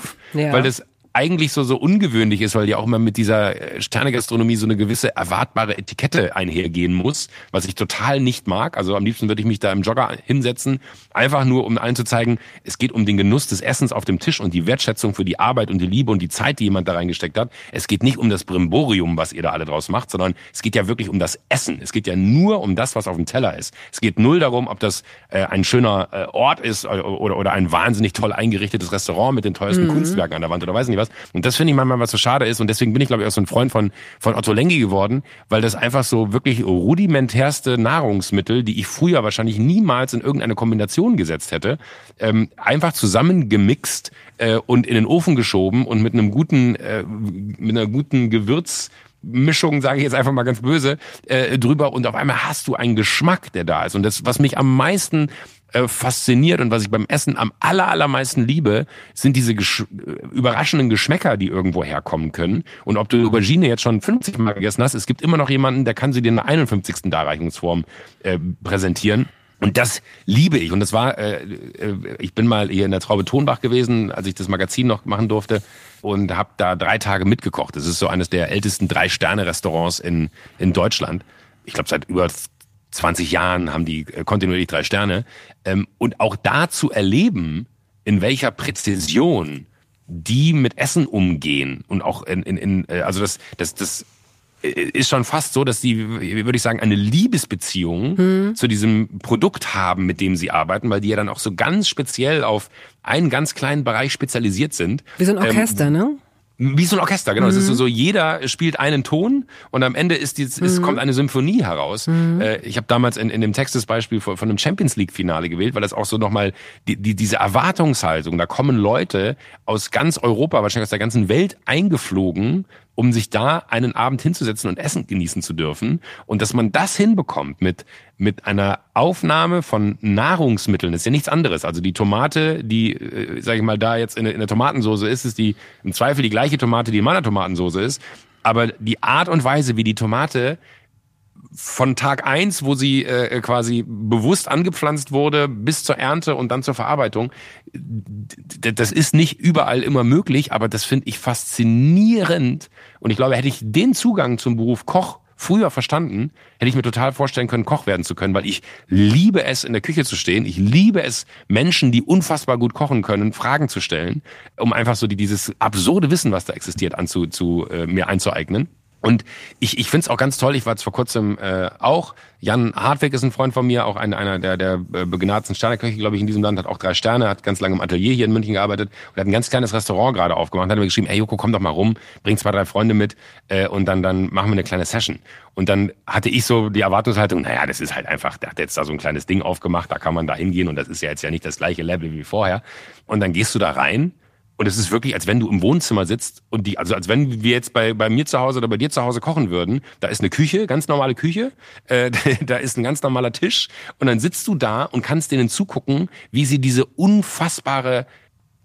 weil das eigentlich so, so ungewöhnlich ist, weil ja auch immer mit dieser äh, Sternegastronomie so eine gewisse erwartbare Etikette einhergehen muss, was ich total nicht mag. Also am liebsten würde ich mich da im Jogger hinsetzen, einfach nur, um allen zu zeigen, es geht um den Genuss des Essens auf dem Tisch und die Wertschätzung für die Arbeit und die Liebe und die Zeit, die jemand da reingesteckt hat. Es geht nicht um das Brimborium, was ihr da alle draus macht, sondern es geht ja wirklich um das Essen. Es geht ja nur um das, was auf dem Teller ist. Es geht null darum, ob das äh, ein schöner äh, Ort ist äh, oder, oder ein wahnsinnig toll eingerichtetes Restaurant mit den teuersten mhm. Kunstwerken an der Wand oder weiß nicht was was. Und das finde ich manchmal, was so schade ist. Und deswegen bin ich, glaube ich, auch so ein Freund von, von Otto Lengi geworden, weil das einfach so wirklich rudimentärste Nahrungsmittel, die ich früher wahrscheinlich niemals in irgendeine Kombination gesetzt hätte, ähm, einfach zusammengemixt äh, und in den Ofen geschoben und mit einem guten, äh, mit einer guten Gewürz Mischung, sage ich jetzt einfach mal ganz böse, äh, drüber und auf einmal hast du einen Geschmack, der da ist. Und das, was mich am meisten äh, fasziniert und was ich beim Essen am aller, allermeisten liebe, sind diese Gesch überraschenden Geschmäcker, die irgendwo herkommen können. Und ob du Aubergine jetzt schon 50 Mal gegessen hast, es gibt immer noch jemanden, der kann sie dir in der 51. Darreichungsform äh, präsentieren. Und das liebe ich. Und das war, äh, äh, ich bin mal hier in der Traube Tonbach gewesen, als ich das Magazin noch machen durfte und habe da drei Tage mitgekocht. Das ist so eines der ältesten Drei-Sterne-Restaurants in, in Deutschland. Ich glaube, seit über 20 Jahren haben die äh, kontinuierlich drei Sterne. Ähm, und auch da zu erleben, in welcher Präzision die mit Essen umgehen und auch in, in, in äh, also das, das, das äh, ist schon fast so, dass die, würde ich sagen, eine Liebesbeziehung hm. zu diesem Produkt haben, mit dem sie arbeiten, weil die ja dann auch so ganz speziell auf einen ganz kleinen Bereich spezialisiert sind. Wie so ein Orchester, ähm, ne? Wie so ein Orchester, genau. Mhm. Es ist so, so, jeder spielt einen Ton und am Ende ist die, mhm. es kommt eine Symphonie heraus. Mhm. Äh, ich habe damals in, in dem Text das Beispiel von, von einem Champions League Finale gewählt, weil das auch so nochmal die, die, diese Erwartungshaltung, da kommen Leute aus ganz Europa, wahrscheinlich aus der ganzen Welt eingeflogen, um sich da einen Abend hinzusetzen und Essen genießen zu dürfen. Und dass man das hinbekommt mit, mit einer Aufnahme von Nahrungsmitteln, ist ja nichts anderes. Also die Tomate, die, äh, sag ich mal, da jetzt in, in der Tomatensoße ist, ist die im Zweifel die gleiche Tomate, die in meiner Tomatensoße ist. Aber die Art und Weise, wie die Tomate von Tag eins, wo sie äh, quasi bewusst angepflanzt wurde, bis zur Ernte und dann zur Verarbeitung. Das ist nicht überall immer möglich, aber das finde ich faszinierend. Und ich glaube, hätte ich den Zugang zum Beruf Koch früher verstanden, hätte ich mir total vorstellen können, Koch werden zu können, weil ich liebe es, in der Küche zu stehen. Ich liebe es, Menschen, die unfassbar gut kochen können, Fragen zu stellen, um einfach so die, dieses absurde Wissen, was da existiert, anzu, zu, äh, mir einzueignen. Und ich, ich finde es auch ganz toll, ich war jetzt vor kurzem äh, auch, Jan Hartweg ist ein Freund von mir, auch ein, einer der, der äh, begnadeten Sterneköche, glaube ich, in diesem Land, hat auch drei Sterne, hat ganz lange im Atelier hier in München gearbeitet und hat ein ganz kleines Restaurant gerade aufgemacht, hat mir geschrieben, ey Joko, komm doch mal rum, bring zwei, drei Freunde mit äh, und dann, dann machen wir eine kleine Session. Und dann hatte ich so die Erwartungshaltung, naja, das ist halt einfach, der hat jetzt da so ein kleines Ding aufgemacht, da kann man da hingehen und das ist ja jetzt ja nicht das gleiche Level wie vorher. Und dann gehst du da rein und es ist wirklich, als wenn du im Wohnzimmer sitzt und die, also als wenn wir jetzt bei, bei mir zu Hause oder bei dir zu Hause kochen würden. Da ist eine Küche, ganz normale Küche, äh, [LAUGHS] da ist ein ganz normaler Tisch und dann sitzt du da und kannst denen zugucken, wie sie diese unfassbare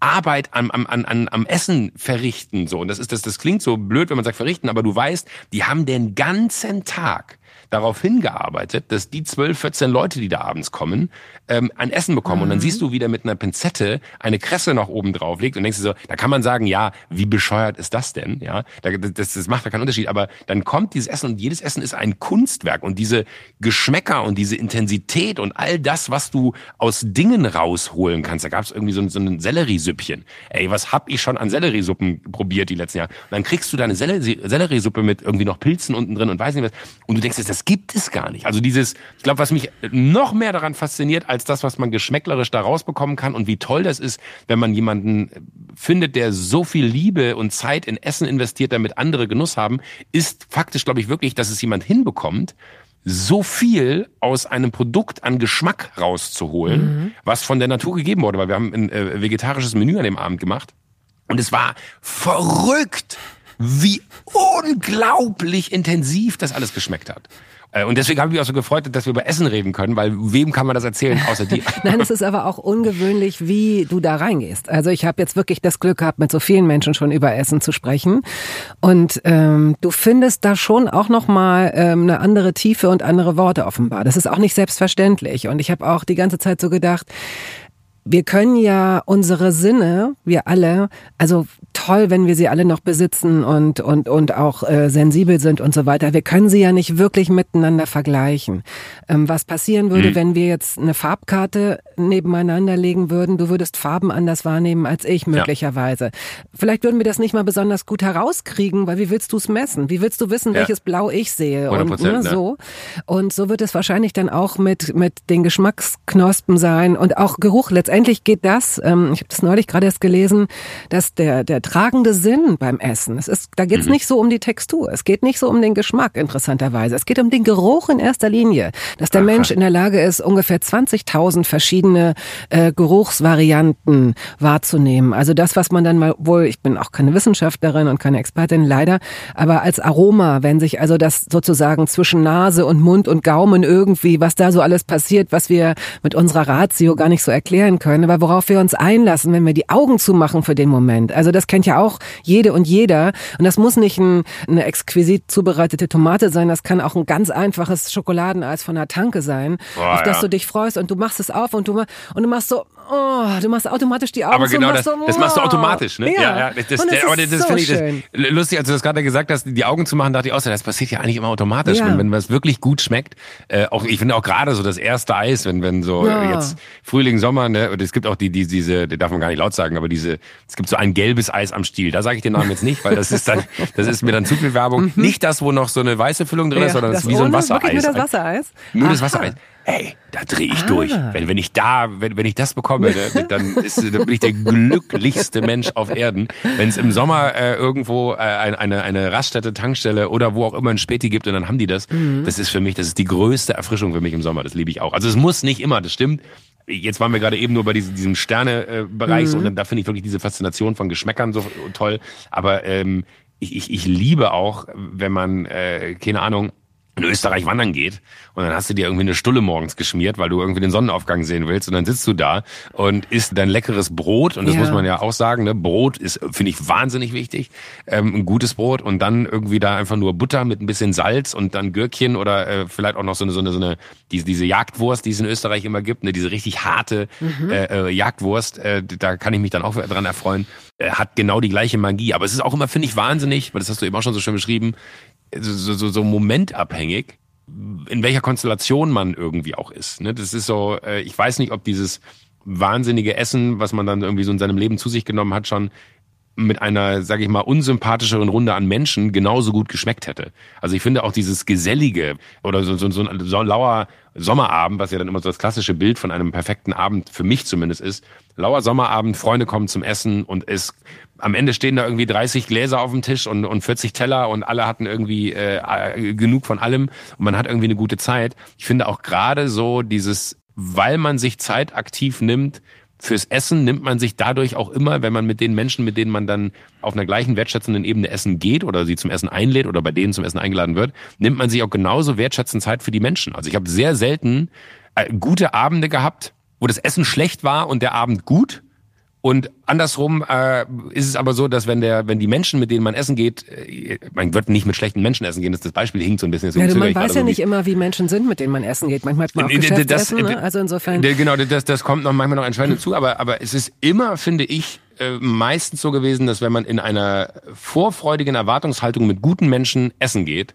Arbeit am, am, am, am Essen verrichten. So. Und das ist das, das klingt so blöd, wenn man sagt verrichten, aber du weißt, die haben den ganzen Tag darauf hingearbeitet, dass die 12, 14 Leute, die da abends kommen, ähm, ein Essen bekommen. Mhm. Und dann mhm. siehst du, wie der mit einer Pinzette eine Kresse noch oben drauf legt und denkst du so, da kann man sagen, ja, wie bescheuert ist das denn? Ja, das, das macht da keinen Unterschied. Aber dann kommt dieses Essen und jedes Essen ist ein Kunstwerk und diese Geschmäcker und diese Intensität und all das, was du aus Dingen rausholen kannst. Da gab es irgendwie so ein, so ein Selleriesüppchen. Ey, was hab ich schon an Selleriesuppen probiert die letzten Jahre? Und dann kriegst du deine Selleriesuppe mit irgendwie noch Pilzen unten drin und weiß nicht was. Und du denkst, das das gibt es gar nicht. Also dieses, ich glaube, was mich noch mehr daran fasziniert, als das, was man geschmäcklerisch da rausbekommen kann und wie toll das ist, wenn man jemanden findet, der so viel Liebe und Zeit in Essen investiert, damit andere Genuss haben, ist faktisch, glaube ich, wirklich, dass es jemand hinbekommt, so viel aus einem Produkt an Geschmack rauszuholen, mhm. was von der Natur gegeben wurde, weil wir haben ein äh, vegetarisches Menü an dem Abend gemacht und es war verrückt, wie unglaublich intensiv das alles geschmeckt hat. Äh, und deswegen habe ich mich auch so gefreut, dass wir über Essen reden können, weil wem kann man das erzählen, außer dir? [LAUGHS] Nein, es ist aber auch ungewöhnlich, wie du da reingehst. Also ich habe jetzt wirklich das Glück gehabt, mit so vielen Menschen schon über Essen zu sprechen. Und ähm, du findest da schon auch nochmal ähm, eine andere Tiefe und andere Worte offenbar. Das ist auch nicht selbstverständlich. Und ich habe auch die ganze Zeit so gedacht, wir können ja unsere Sinne, wir alle, also toll, wenn wir sie alle noch besitzen und, und, und auch äh, sensibel sind und so weiter. Wir können sie ja nicht wirklich miteinander vergleichen. Ähm, was passieren würde, mhm. wenn wir jetzt eine Farbkarte nebeneinander legen würden, du würdest Farben anders wahrnehmen als ich möglicherweise. Ja. Vielleicht würden wir das nicht mal besonders gut herauskriegen, weil wie willst du es messen? Wie willst du wissen, ja. welches Blau ich sehe? Und ne, so. Und so wird es wahrscheinlich dann auch mit, mit den Geschmacksknospen sein und auch Geruch. Letztendlich geht das, ähm, ich habe das neulich gerade erst gelesen, dass der, der tragende Sinn beim Essen. Es ist, da geht es mhm. nicht so um die Textur, es geht nicht so um den Geschmack, interessanterweise. Es geht um den Geruch in erster Linie, dass der Aha. Mensch in der Lage ist, ungefähr 20.000 verschiedene äh, Geruchsvarianten wahrzunehmen. Also das, was man dann mal wohl, ich bin auch keine Wissenschaftlerin und keine Expertin leider, aber als Aroma, wenn sich also das sozusagen zwischen Nase und Mund und Gaumen irgendwie, was da so alles passiert, was wir mit unserer Ratio gar nicht so erklären können, aber worauf wir uns einlassen, wenn wir die Augen zumachen für den Moment. Also das kennt ja auch jede und jeder. Und das muss nicht ein, eine exquisit zubereitete Tomate sein, das kann auch ein ganz einfaches Schokoladeneis von der Tanke sein, Boah, auf das ja. du dich freust und du machst es auf und du, und du machst so, oh, du machst automatisch die Augen Aber genau, das, so, oh. das machst du automatisch, ne? Ja, ja, ja das, das, der, aber das, so finde ich das, lustig, als du das gerade gesagt hast, die Augen zu machen, dachte ich auch, das passiert ja eigentlich immer automatisch, ja. wenn, wenn was wirklich gut schmeckt. Äh, auch ich finde auch gerade so das erste Eis, wenn wenn so ja. jetzt Frühling, Sommer, ne? Und es gibt auch die die diese, die darf man gar nicht laut sagen, aber diese, es gibt so ein gelbes Eis am Stiel. Da sage ich den Namen jetzt nicht, weil das ist dann, [LAUGHS] das ist mir dann zu viel Werbung. Mhm. Nicht das, wo noch so eine weiße Füllung drin ist, sondern das ist wie so ein Wassereis. Nur das Wassereis. Nur das Wassereis ey, da drehe ich ah. durch. Wenn, wenn ich da, wenn, wenn ich das bekomme, ne, [LAUGHS] dann, ist, dann bin ich der glücklichste Mensch auf Erden. Wenn es im Sommer äh, irgendwo äh, eine, eine Raststätte, Tankstelle oder wo auch immer ein Späti gibt und dann haben die das, mhm. das ist für mich, das ist die größte Erfrischung für mich im Sommer. Das liebe ich auch. Also es muss nicht immer, das stimmt. Jetzt waren wir gerade eben nur bei diesem, diesem Sterne-Bereich mhm. und da finde ich wirklich diese Faszination von Geschmäckern so toll. Aber ähm, ich, ich, ich liebe auch, wenn man, äh, keine Ahnung, in Österreich wandern geht und dann hast du dir irgendwie eine Stulle morgens geschmiert, weil du irgendwie den Sonnenaufgang sehen willst und dann sitzt du da und isst dein leckeres Brot und das ja. muss man ja auch sagen, ne? Brot ist, finde ich, wahnsinnig wichtig, ähm, ein gutes Brot und dann irgendwie da einfach nur Butter mit ein bisschen Salz und dann Gürkchen oder äh, vielleicht auch noch so eine, so eine, so eine diese, diese Jagdwurst, die es in Österreich immer gibt, ne? diese richtig harte mhm. äh, äh, Jagdwurst, äh, da kann ich mich dann auch dran erfreuen, äh, hat genau die gleiche Magie, aber es ist auch immer, finde ich, wahnsinnig, weil das hast du eben auch schon so schön beschrieben, so, so, so momentabhängig, in welcher Konstellation man irgendwie auch ist. Ne? Das ist so, äh, ich weiß nicht, ob dieses wahnsinnige Essen, was man dann irgendwie so in seinem Leben zu sich genommen hat, schon mit einer, sage ich mal, unsympathischeren Runde an Menschen genauso gut geschmeckt hätte. Also ich finde auch dieses Gesellige oder so, so, so ein so lauer Sommerabend, was ja dann immer so das klassische Bild von einem perfekten Abend für mich zumindest ist. Lauer Sommerabend, Freunde kommen zum Essen und es am Ende stehen da irgendwie 30 Gläser auf dem Tisch und, und 40 Teller und alle hatten irgendwie äh, genug von allem und man hat irgendwie eine gute Zeit. Ich finde auch gerade so dieses, weil man sich Zeit aktiv nimmt, fürs Essen nimmt man sich dadurch auch immer, wenn man mit den Menschen, mit denen man dann auf einer gleichen wertschätzenden Ebene essen geht oder sie zum Essen einlädt oder bei denen zum Essen eingeladen wird, nimmt man sich auch genauso wertschätzend Zeit für die Menschen. Also ich habe sehr selten äh, gute Abende gehabt, wo das Essen schlecht war und der Abend gut und andersrum äh, ist es aber so, dass wenn der, wenn die Menschen, mit denen man essen geht, äh, man wird nicht mit schlechten Menschen essen gehen. Das, das Beispiel hinkt so ein bisschen. Ja, man weiß ja nicht immer, wie Menschen sind, mit denen man essen geht. Manchmal hat man auch Geschäftsessen, das, ne? Also insofern. Genau, das, das kommt noch manchmal noch entscheidend zu. Aber, aber es ist immer, finde ich, äh, meistens so gewesen, dass wenn man in einer vorfreudigen Erwartungshaltung mit guten Menschen essen geht,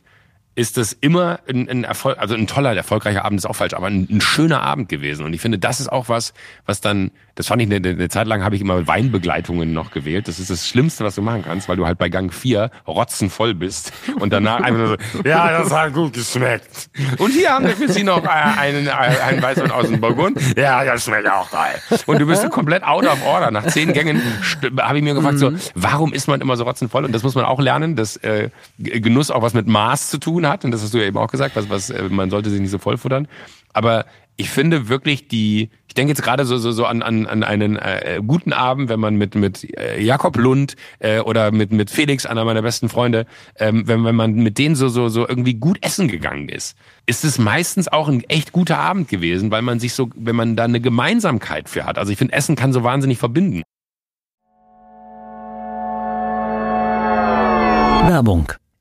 ist das immer ein, ein Erfolg, also ein toller, erfolgreicher Abend ist auch falsch, aber ein, ein, schöner Abend gewesen. Und ich finde, das ist auch was, was dann, das fand ich eine, eine Zeit lang habe ich immer Weinbegleitungen noch gewählt. Das ist das Schlimmste, was du machen kannst, weil du halt bei Gang 4 rotzenvoll bist und danach einfach so, ja, das hat gut geschmeckt. Und hier haben wir für Sie noch einen, einen Weißwein aus dem Burgund. Ja, das schmeckt auch geil. Und du bist komplett out of order. Nach zehn Gängen habe ich mir gefragt, so, warum ist man immer so rotzenvoll? Und das muss man auch lernen, dass äh, Genuss auch was mit Maß zu tun hat. Und das hast du ja eben auch gesagt, was, was, äh, man sollte sich nicht so vollfuttern. Aber ich finde wirklich die, ich denke jetzt gerade so, so, so an, an, an einen äh, guten Abend, wenn man mit, mit äh, Jakob Lund äh, oder mit, mit Felix, einer meiner besten Freunde, ähm, wenn, wenn man mit denen so, so, so irgendwie gut essen gegangen ist, ist es meistens auch ein echt guter Abend gewesen, weil man sich so, wenn man da eine Gemeinsamkeit für hat. Also ich finde, Essen kann so wahnsinnig verbinden. Werbung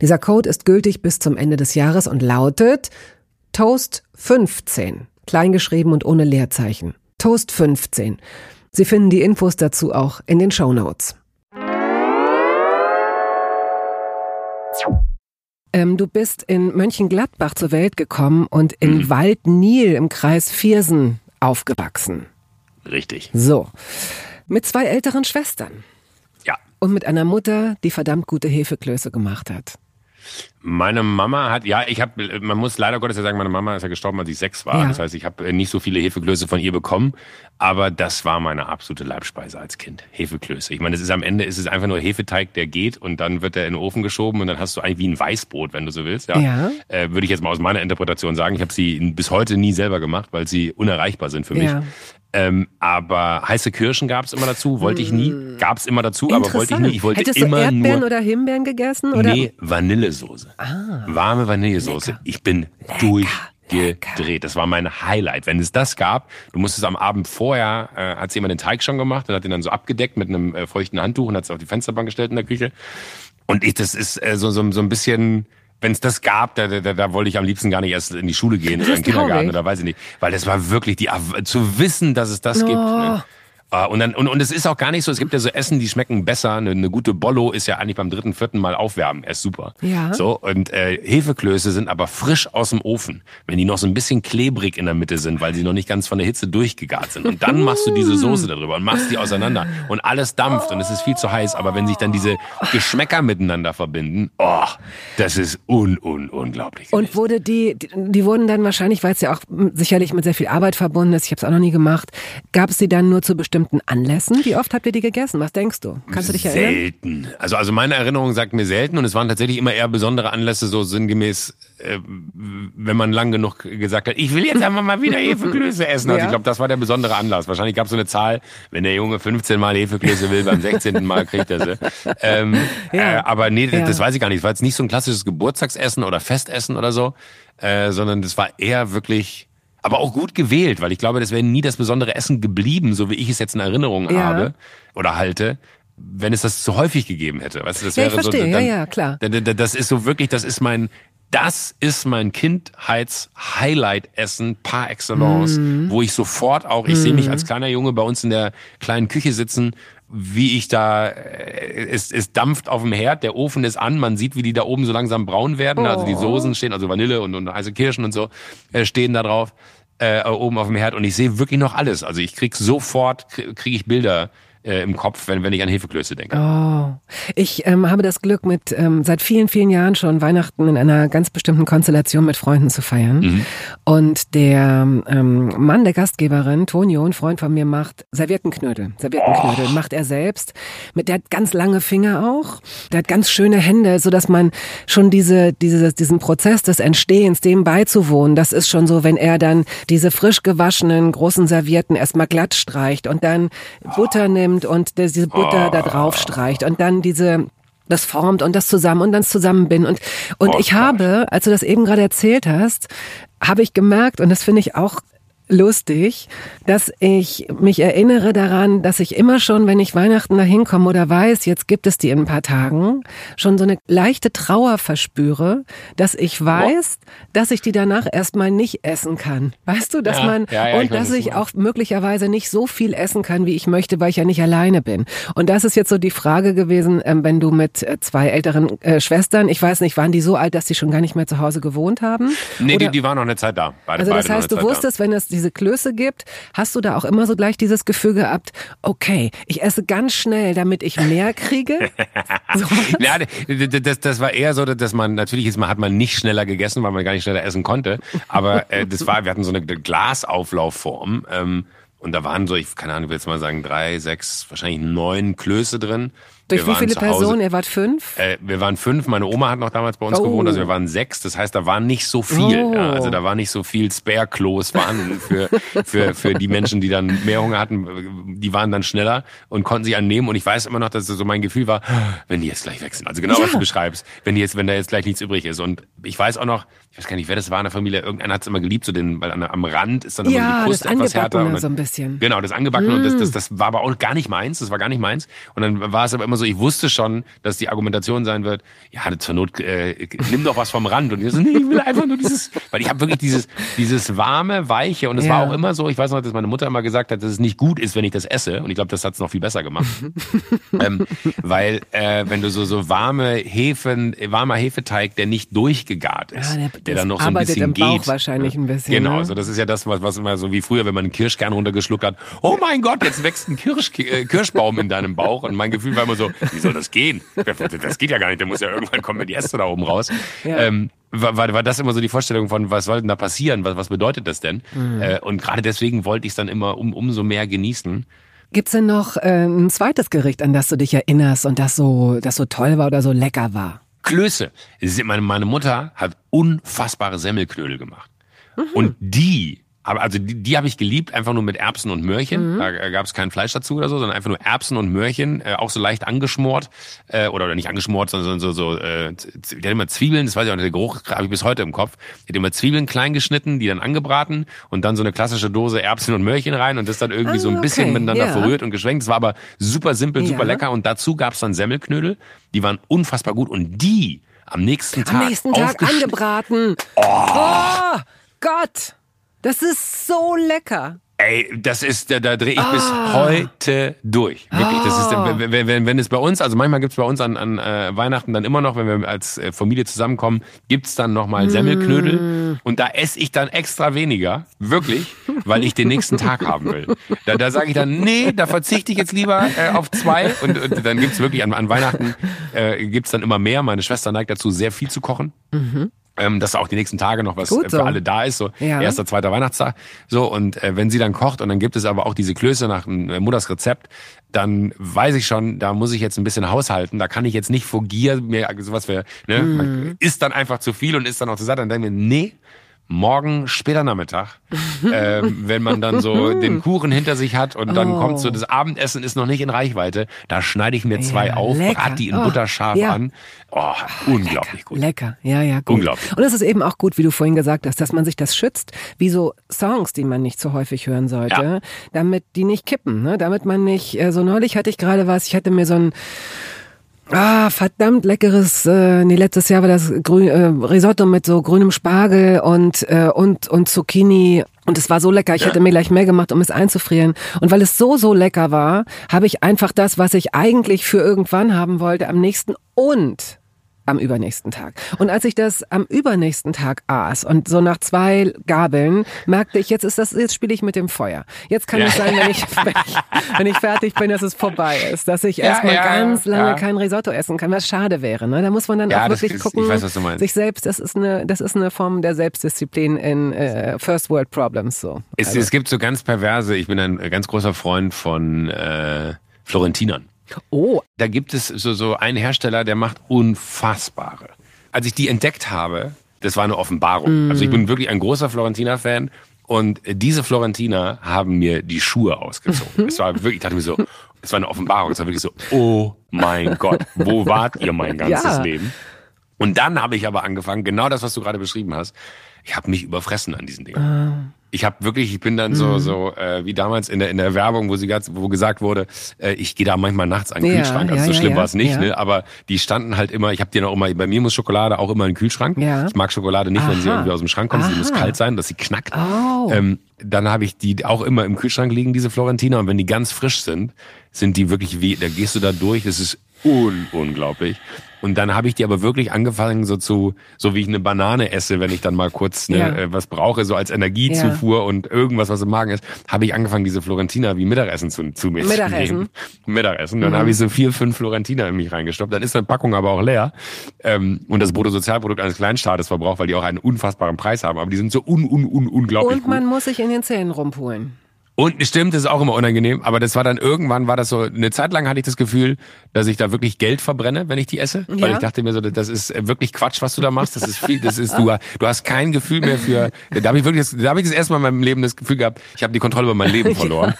Dieser Code ist gültig bis zum Ende des Jahres und lautet Toast 15, kleingeschrieben und ohne Leerzeichen. Toast 15. Sie finden die Infos dazu auch in den Show Notes. Ähm, du bist in Mönchengladbach zur Welt gekommen und in mhm. Waldnil im Kreis Viersen aufgewachsen. Richtig. So. Mit zwei älteren Schwestern. Und mit einer Mutter, die verdammt gute Hefeklöße gemacht hat. Meine Mama hat, ja, ich habe, man muss leider Gottes ja sagen, meine Mama ist ja gestorben, als ich sechs war. Ja. Das heißt, ich habe äh, nicht so viele Hefeklöße von ihr bekommen, aber das war meine absolute Leibspeise als Kind. Hefeklöße. Ich meine, es ist am Ende, ist es einfach nur Hefeteig, der geht und dann wird er in den Ofen geschoben und dann hast du eigentlich wie ein Weißbrot, wenn du so willst. Ja. ja. Äh, würde ich jetzt mal aus meiner Interpretation sagen. Ich habe sie bis heute nie selber gemacht, weil sie unerreichbar sind für mich. Ja. Ähm, aber heiße Kirschen gab es immer dazu, wollte ich nie. Mm. Gab es immer dazu, aber wollte ich nie. Ich wollte Hättest immer du Erdbeeren nur, oder Himbeeren gegessen? Oder? Nee, Vanillesoße. Ah, Warme Vanillesoße. Lecker. Ich bin lecker, durch gedreht. Das war mein Highlight. Wenn es das gab, du musstest am Abend vorher, äh, hat jemand den Teig schon gemacht und hat den dann so abgedeckt mit einem äh, feuchten Handtuch und hat es auf die Fensterbank gestellt in der Küche. Und ich, das ist äh, so, so, so ein bisschen, wenn es das gab, da, da, da wollte ich am liebsten gar nicht erst in die Schule gehen oder in den Kindergarten oder weiß ich nicht. Weil das war wirklich die, zu wissen, dass es das oh. gibt. Ne? Uh, und, dann, und, und es ist auch gar nicht so, es gibt ja so Essen, die schmecken besser. Eine, eine gute Bollo ist ja eigentlich beim dritten, vierten Mal aufwärmen. Er ist super. Ja. So, und äh, Hefeklöße sind aber frisch aus dem Ofen, wenn die noch so ein bisschen klebrig in der Mitte sind, weil sie noch nicht ganz von der Hitze durchgegart sind. Und dann machst du diese [LAUGHS] Soße darüber und machst die auseinander. Und alles dampft und es ist viel zu heiß. Aber wenn sich dann diese Geschmäcker miteinander verbinden, oh, das ist un, un, unglaublich. Und wurde die, die wurden dann wahrscheinlich, weil es ja auch sicherlich mit sehr viel Arbeit verbunden ist, ich habe es auch noch nie gemacht, gab es die dann nur zu bestimmten bestimmten Anlässen? Wie oft habt ihr die gegessen? Was denkst du? Kannst du dich erinnern? Selten. Also, also meine Erinnerung sagt mir selten und es waren tatsächlich immer eher besondere Anlässe, so sinngemäß, äh, wenn man lang genug gesagt hat, ich will jetzt einfach mal wieder Hefeklöße [LAUGHS] essen. Also ja. ich glaube, das war der besondere Anlass. Wahrscheinlich gab es so eine Zahl, wenn der Junge 15 Mal Hefeklöße will, beim 16. Mal kriegt er sie. [LAUGHS] Ähm, ja. äh, aber nee, ja. das weiß ich gar nicht. Es war jetzt nicht so ein klassisches Geburtstagsessen oder Festessen oder so, äh, sondern das war eher wirklich aber auch gut gewählt, weil ich glaube, das wäre nie das besondere Essen geblieben, so wie ich es jetzt in Erinnerung ja. habe oder halte, wenn es das zu häufig gegeben hätte. Weißt du, das ja, wäre ich verstehe. so. Dann, ja, ja, klar. Das ist so wirklich, das ist mein, das ist mein Kindheits-Highlight-Essen par excellence, mm. wo ich sofort auch, ich mm. sehe mich mhm. als kleiner Junge bei uns in der kleinen Küche sitzen, wie ich da, äh, es, es dampft auf dem Herd, der Ofen ist an, man sieht, wie die da oben so langsam braun werden, oh. also die oh. Soßen stehen, also Vanille und, und heiße Kirschen und so, äh, stehen da drauf, äh, oben auf dem Herd und ich sehe wirklich noch alles. Also ich krieg sofort, kriege ich Bilder äh, im Kopf, wenn, wenn ich an Hefeklöße denke. Oh. Ich ähm, habe das Glück, mit ähm, seit vielen, vielen Jahren schon Weihnachten in einer ganz bestimmten Konstellation mit Freunden zu feiern. Mhm. Und der ähm, Mann der Gastgeberin, Tonio, ein Freund von mir, macht Serviettenknödel. Serviettenknödel oh. macht er selbst. Mit, der hat ganz lange Finger auch. Der hat ganz schöne Hände, so dass man schon diese, diese, diesen Prozess des Entstehens, dem beizuwohnen, das ist schon so, wenn er dann diese frisch gewaschenen großen Servietten erstmal glatt streicht und dann Butter nimmt nimmt und diese Butter oh. da drauf streicht und dann diese das formt und das zusammen und dann zusammen bin und und oh, ich habe, als du das eben gerade erzählt hast, habe ich gemerkt und das finde ich auch lustig, dass ich mich erinnere daran, dass ich immer schon, wenn ich Weihnachten da hinkomme oder weiß, jetzt gibt es die in ein paar Tagen, schon so eine leichte Trauer verspüre, dass ich weiß, oh. dass ich die danach erstmal nicht essen kann. Weißt du, dass ja, man ja, ja, und dass ich auch möglicherweise nicht so viel essen kann, wie ich möchte, weil ich ja nicht alleine bin. Und das ist jetzt so die Frage gewesen, ähm, wenn du mit äh, zwei älteren äh, Schwestern, ich weiß nicht, waren die so alt, dass sie schon gar nicht mehr zu Hause gewohnt haben? Nee, die, die waren noch eine Zeit da. Beide, also das heißt, du wusstest, da. wenn es die diese Klöße gibt, hast du da auch immer so gleich dieses Gefühl gehabt, okay, ich esse ganz schnell, damit ich mehr kriege? [LAUGHS] so ja, das, das war eher so, dass man, natürlich ist man, hat man nicht schneller gegessen, weil man gar nicht schneller essen konnte. Aber äh, das war, wir hatten so eine Glasauflaufform. Ähm, und da waren so, ich keine Ahnung, ich will jetzt mal sagen, drei, sechs, wahrscheinlich neun Klöße drin. Durch wir wie viele Personen? Ihr wart fünf? Äh, wir waren fünf. Meine Oma hat noch damals bei uns oh. gewohnt, also wir waren sechs. Das heißt, da war nicht so viel. Oh. Ja, also da war nicht so viel Spare-Klos vorhanden für, für, für die Menschen, die dann mehr Hunger hatten. Die waren dann schneller und konnten sich annehmen. Und ich weiß immer noch, dass so mein Gefühl war, wenn die jetzt gleich sind. Also genau, ja. was du beschreibst. Wenn die jetzt, wenn da jetzt gleich nichts übrig ist. Und ich weiß auch noch, ich weiß gar nicht, wer das war in der Familie. Irgendeiner hat es immer geliebt, so den, weil am Rand ist dann immer ja, so die Brust etwas härter. Und dann, so ein bisschen. Genau, das Angebackene. Mm. Und das, das, das war aber auch gar nicht meins. Das war gar nicht meins. Und dann war es aber immer so, ich wusste schon, dass die Argumentation sein wird, ja, zur Not äh, nimm doch was vom Rand. Und ich so, nee, ich will einfach nur dieses, weil ich habe wirklich dieses, dieses warme, weiche und es ja. war auch immer so, ich weiß noch, dass meine Mutter immer gesagt hat, dass es nicht gut ist, wenn ich das esse. Und ich glaube, das hat es noch viel besser gemacht. [LAUGHS] ähm, weil äh, wenn du so, so warme Hefen, warmer Hefeteig, der nicht durchgegart ist, ja, der, der dann noch so ein bisschen im Bauch geht. wahrscheinlich ein bisschen. Genau, ne? also das ist ja das, was, was immer so wie früher, wenn man einen Kirschkern runtergeschluckt hat, oh mein Gott, jetzt wächst ein Kirsch, äh, Kirschbaum in deinem Bauch. Und mein Gefühl war immer so, [LAUGHS] wie soll das gehen? Das geht ja gar nicht, der muss ja irgendwann kommen, wenn die Äste da oben raus. Ja. Ähm, war, war das immer so die Vorstellung von, was soll denn da passieren? Was, was bedeutet das denn? Mhm. Äh, und gerade deswegen wollte ich es dann immer um, umso mehr genießen. Gibt's denn noch äh, ein zweites Gericht, an das du dich erinnerst und das so, das so toll war oder so lecker war? Klöße. Meine, meine Mutter hat unfassbare Semmelknödel gemacht. Mhm. Und die aber also die, die habe ich geliebt, einfach nur mit Erbsen und Möhrchen. Mhm. Da gab es kein Fleisch dazu oder so, sondern einfach nur Erbsen und Möhrchen, äh, auch so leicht angeschmort äh, oder, oder nicht angeschmort, sondern so so äh, die hat immer Zwiebeln, das weiß ich auch nicht, der Geruch habe ich bis heute im Kopf. Die hat immer Zwiebeln klein geschnitten, die dann angebraten und dann so eine klassische Dose Erbsen und Möhrchen rein und das dann irgendwie ah, so ein bisschen okay. miteinander ja. verrührt und geschwenkt. Das war aber super simpel, super ja. lecker und dazu gab es dann Semmelknödel, die waren unfassbar gut und die am nächsten Tag am nächsten Tag angebraten. Oh. oh Gott. Das ist so lecker. Ey, das ist, da, da drehe ich ah. bis heute durch. Wirklich, das ist, ah. wenn, wenn, wenn es bei uns, also manchmal gibt's bei uns an, an äh, Weihnachten dann immer noch, wenn wir als äh, Familie zusammenkommen, gibt's dann nochmal mm. Semmelknödel. Und da esse ich dann extra weniger, wirklich, weil ich den nächsten Tag haben will. Da, da sage ich dann, nee, da verzichte ich jetzt lieber äh, auf zwei. Und, und dann gibt's wirklich an, an Weihnachten, äh, gibt's dann immer mehr. Meine Schwester neigt dazu, sehr viel zu kochen. Mhm ähm, dass auch die nächsten Tage noch was Gut äh, für so. alle da ist, so ja. erster, zweiter Weihnachtstag. So, und äh, wenn sie dann kocht und dann gibt es aber auch diese Klöße nach äh, Mutters Rezept, dann weiß ich schon, da muss ich jetzt ein bisschen haushalten. Da kann ich jetzt nicht vor Gier mir sowas für, ne, mm. isst dann einfach zu viel und isst dann auch zu satt. Dann denke ich mir, nee, morgen später Nachmittag, [LAUGHS] äh, wenn man dann so den Kuchen hinter sich hat und dann oh. kommt so das Abendessen ist noch nicht in Reichweite, da schneide ich mir zwei ja, auf, brat die in oh, Butter scharf ja. an. Oh, unglaublich lecker, gut. Lecker, ja, ja, gut. Unglaublich. Und es ist eben auch gut, wie du vorhin gesagt hast, dass man sich das schützt, wie so Songs, die man nicht so häufig hören sollte, ja. damit die nicht kippen, ne? damit man nicht, äh, so neulich hatte ich gerade was, ich hatte mir so ein Ah, verdammt leckeres, äh, nee, letztes Jahr war das Grün, äh, Risotto mit so grünem Spargel und, äh, und, und Zucchini. Und es war so lecker, ich ja. hätte mir gleich mehr gemacht, um es einzufrieren. Und weil es so, so lecker war, habe ich einfach das, was ich eigentlich für irgendwann haben wollte, am nächsten und am übernächsten Tag. Und als ich das am übernächsten Tag aß und so nach zwei Gabeln merkte ich, jetzt ist das, jetzt spiele ich mit dem Feuer. Jetzt kann ja. es sein, wenn ich, [LAUGHS] wenn ich, wenn ich fertig bin, dass es vorbei ist, dass ich ja, erstmal ja, ganz lange kein Risotto essen kann, was schade wäre. Ne? Da muss man dann auch wirklich ist, gucken, weiß, sich selbst, das ist eine, das ist eine Form der Selbstdisziplin in äh, First World Problems. So. Es, also. es gibt so ganz perverse, ich bin ein ganz großer Freund von äh, Florentinern. Oh. Da gibt es so, so einen Hersteller, der macht unfassbare. Als ich die entdeckt habe, das war eine Offenbarung. Mm. Also ich bin wirklich ein großer Florentiner-Fan. Und diese Florentiner haben mir die Schuhe ausgezogen. [LAUGHS] es war wirklich, ich dachte mir so, es war eine Offenbarung. Es war wirklich so, [LAUGHS] oh mein Gott, wo wart ihr mein [LAUGHS] ganzes ja. Leben? Und dann habe ich aber angefangen, genau das, was du gerade beschrieben hast. Ich habe mich überfressen an diesen Dingen. Ah ich habe wirklich, ich bin dann so mhm. so äh, wie damals in der in der Werbung, wo sie ganz, wo gesagt wurde, äh, ich gehe da manchmal nachts an den ja, Kühlschrank. Also ja, so schlimm ja, war es nicht, ne? Aber die standen halt immer. Ich habe die noch immer. Bei mir muss Schokolade auch immer in den Kühlschrank. Ja. Ich mag Schokolade nicht, Aha. wenn sie irgendwie aus dem Schrank kommt. Aha. Sie muss kalt sein, dass sie knackt. Oh. Ähm, dann habe ich die auch immer im Kühlschrank liegen, diese Florentiner. Und wenn die ganz frisch sind, sind die wirklich wie. Da gehst du da durch. Das ist un unglaublich. Und dann habe ich die aber wirklich angefangen, so zu, so wie ich eine Banane esse, wenn ich dann mal kurz ne, ja. äh, was brauche, so als Energiezufuhr ja. und irgendwas, was im Magen ist, habe ich angefangen, diese Florentiner wie Mittagessen zu, zu mir Mittagessen. zu nehmen. Mittagessen. Dann mhm. habe ich so vier, fünf Florentiner in mich reingestoppt. Dann ist eine Packung aber auch leer. Ähm, und das Bruttosozialprodukt eines Kleinstaates verbraucht, weil die auch einen unfassbaren Preis haben. Aber die sind so un, un, un, unglaublich Und man gut. muss sich in den Zähnen rumpulen. Und stimmt, das ist auch immer unangenehm, aber das war dann irgendwann war das so, eine Zeit lang hatte ich das Gefühl, dass ich da wirklich Geld verbrenne, wenn ich die esse. Ja. Weil ich dachte mir so, das ist wirklich Quatsch, was du da machst. Das ist viel, das ist, du, du hast kein Gefühl mehr für. Da habe ich wirklich, da habe ich das erste Mal in meinem Leben das Gefühl gehabt, ich habe die Kontrolle über mein Leben verloren.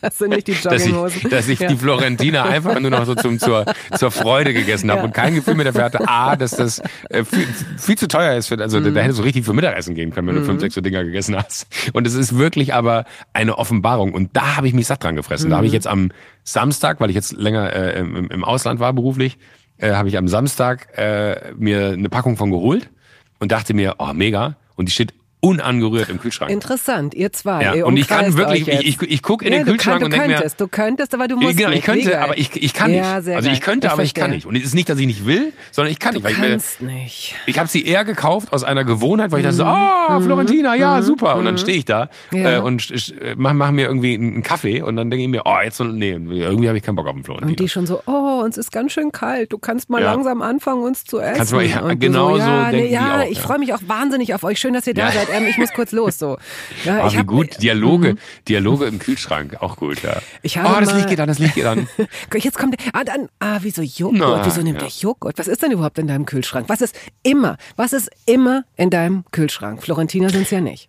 das sind nicht die Jogginghosen. [LAUGHS] dass ich, dass ich ja. die Florentiner einfach nur noch so zum, zur, zur Freude gegessen habe ja. und kein Gefühl mehr dafür hatte, A, dass das äh, viel, viel zu teuer ist. Für, also mhm. da hätte so richtig für Mittagessen gehen können, wenn du mhm. fünf, sechs so Dinger gegessen hast. Und es ist wirklich aber eine Offenbarung. Und da habe ich mich satt dran gefressen. Mhm. Da habe ich jetzt am Samstag, weil ich jetzt länger äh, im, im, Ausland war beruflich, äh, habe ich am Samstag äh, mir eine Packung von geholt und dachte mir, oh mega. Und die steht unangerührt im Kühlschrank. Interessant, ihr zwei. Ja, ihr und ich kann wirklich, ich, ich, ich gucke in ja, den Kühlschrank und denke mir, du könntest, aber du musst genau. Ich könnte, aber ich, ich kann ja, nicht. Also ich könnte, ich aber ich kann nicht. Und es ist nicht, dass ich nicht will, sondern ich kann du nicht. Weil kannst ich, nicht. Ich habe sie eher gekauft aus einer Gewohnheit, weil ich dachte so, ah, oh, Florentina, ja, mhm. super. Und dann mhm. stehe ich da ja. äh, und äh, mach, mir irgendwie einen Kaffee und dann denke ich mir, oh, jetzt, nee, irgendwie habe ich keinen Bock auf einen Florentina. Und die schon so, oh, uns ist ganz schön kalt, du kannst mal langsam anfangen, uns zu essen. Kannst mal, ja, genau so, ja, ja, ich freue mich auch wahnsinnig auf euch. Schön, dass ihr da seid. Ähm, ich muss kurz los. So. Ja, oh, wie hab, gut. Dialoge, mhm. Dialoge im Kühlschrank, auch gut, ja. Ich habe oh, das Licht geht an, das Licht geht an. [LAUGHS] Jetzt kommt, ah, dann, ah, wieso Joghurt? Na, wieso nimmt ja. der Joghurt? Was ist denn überhaupt in deinem Kühlschrank? Was ist immer, was ist immer in deinem Kühlschrank? Florentiner sind es ja nicht.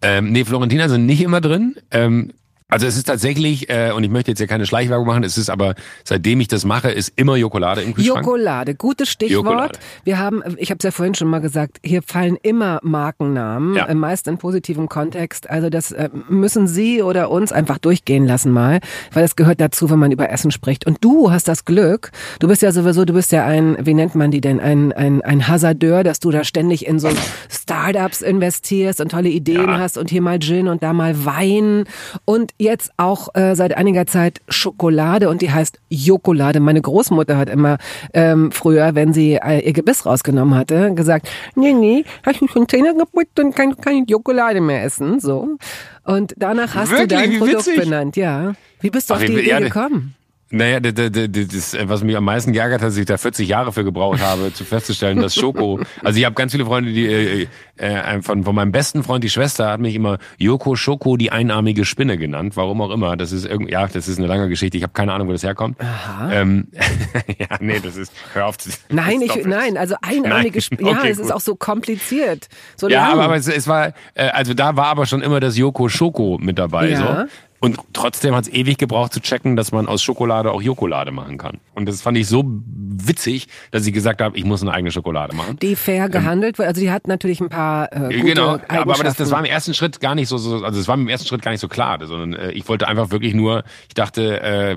Ähm, nee, Florentiner sind nicht immer drin. Ähm, also es ist tatsächlich, äh, und ich möchte jetzt ja keine Schleichwerbung machen, es ist aber, seitdem ich das mache, ist immer Jokolade im Kühlschrank. Jokolade, gutes Stichwort. Jokolade. Wir haben, ich habe es ja vorhin schon mal gesagt, hier fallen immer Markennamen, ja. Äh, meist in positivem Kontext. Also das äh, müssen Sie oder uns einfach durchgehen lassen mal, weil es gehört dazu, wenn man über Essen spricht. Und du hast das Glück, du bist ja sowieso, du bist ja ein, wie nennt man die denn, ein, ein, ein Hasardeur, dass du da ständig in so Startups investierst und tolle Ideen ja. hast und hier mal Gin und da mal Wein und jetzt auch äh, seit einiger Zeit Schokolade und die heißt Jokolade. Meine Großmutter hat immer ähm, früher, wenn sie äh, ihr Gebiss rausgenommen hatte, gesagt, nee, nee, hast du schon Zähne geputzt und kann keine Jokolade mehr essen. So. Und danach hast Wirklich? du dein Produkt benannt, ja. Wie bist du Ach, auf die Idee gekommen? Naja, das, was mich am meisten geärgert hat, dass ich da 40 Jahre für gebraucht habe, zu festzustellen, dass Schoko. [LAUGHS] Also ich habe ganz viele Freunde, die äh, äh, von, von meinem besten Freund, die Schwester, hat mich immer Yoko Schoko die einarmige Spinne genannt. Warum auch immer. Das ist irgendwie, ja, das ist eine lange Geschichte. Ich habe keine Ahnung, wo das herkommt. Aha. Ähm, [LAUGHS] ja, nee, das ist. Hör auf. Nein, ich, nein, also einarmige [LAUGHS] Spinne. Ja, okay, es ist auch so kompliziert. So ja, aber, aber es, es war, äh, also da war aber schon immer das Yoko Schoko mit dabei. Ja. So. Und trotzdem hat es ewig gebraucht zu checken, dass man aus Schokolade auch Jokolade machen kann. Und das fand ich so witzig, dass ich gesagt habe, ich muss eine eigene Schokolade machen. Die fair ähm, gehandelt wird. Also die hat natürlich ein paar äh, gute Genau, aber, aber das, das war im ersten Schritt gar nicht so, so also es war im ersten Schritt gar nicht so klar, sondern äh, ich wollte einfach wirklich nur, ich dachte, äh,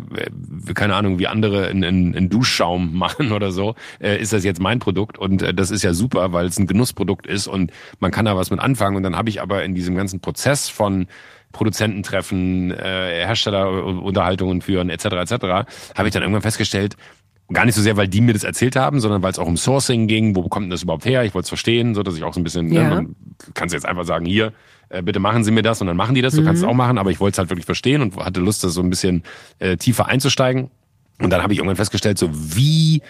keine Ahnung, wie andere einen Duschschaum [LAUGHS] machen oder so, äh, ist das jetzt mein Produkt und äh, das ist ja super, weil es ein Genussprodukt ist und man kann da was mit anfangen. Und dann habe ich aber in diesem ganzen Prozess von Produzenten treffen, äh, Herstellerunterhaltungen führen, etc. etc., habe ich dann irgendwann festgestellt, gar nicht so sehr, weil die mir das erzählt haben, sondern weil es auch um Sourcing ging. Wo kommt denn das überhaupt her? Ich wollte es verstehen, so dass ich auch so ein bisschen, ne, ja. ne, man kann jetzt einfach sagen, hier, äh, bitte machen Sie mir das und dann machen die das. Du mhm. kannst es auch machen, aber ich wollte es halt wirklich verstehen und hatte Lust, da so ein bisschen äh, tiefer einzusteigen. Und dann habe ich irgendwann festgestellt, so wie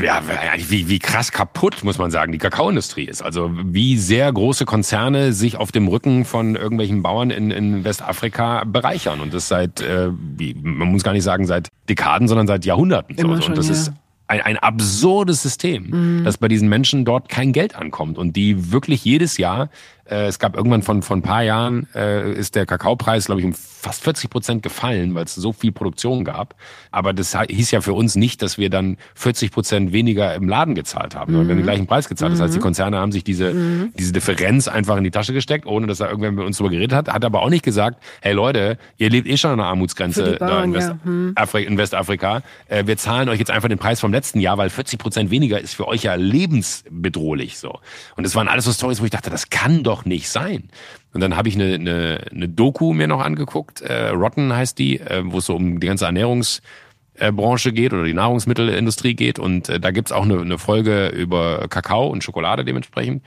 ja, wie, wie krass kaputt, muss man sagen, die Kakaoindustrie ist. Also wie sehr große Konzerne sich auf dem Rücken von irgendwelchen Bauern in, in Westafrika bereichern. Und das seit, äh, wie, man muss gar nicht sagen seit Dekaden, sondern seit Jahrhunderten. Immer so. schon, und das ja. ist ein, ein absurdes System, mhm. dass bei diesen Menschen dort kein Geld ankommt und die wirklich jedes Jahr äh, es gab irgendwann von, von ein paar Jahren, äh, ist der Kakaopreis, glaube ich, um fast 40 Prozent gefallen, weil es so viel Produktion gab. Aber das hieß ja für uns nicht, dass wir dann 40 Prozent weniger im Laden gezahlt haben, sondern mhm. wir haben den gleichen Preis gezahlt. Das heißt, die mhm. Konzerne haben sich diese, mhm. diese Differenz einfach in die Tasche gesteckt, ohne dass da irgendwer mit uns drüber geredet hat. Hat aber auch nicht gesagt, hey Leute, ihr lebt eh schon an der Armutsgrenze Bauern, in, West ja. hm. in Westafrika. Äh, wir zahlen euch jetzt einfach den Preis vom letzten Jahr, weil 40 Prozent weniger ist für euch ja lebensbedrohlich so. Und das waren alles so Stories, wo ich dachte, das kann doch nicht sein. Und dann habe ich eine, eine, eine Doku mir noch angeguckt, äh, Rotten heißt die, äh, wo es so um die ganze Ernährungsbranche geht oder die Nahrungsmittelindustrie geht. Und äh, da gibt's auch eine, eine Folge über Kakao und Schokolade dementsprechend.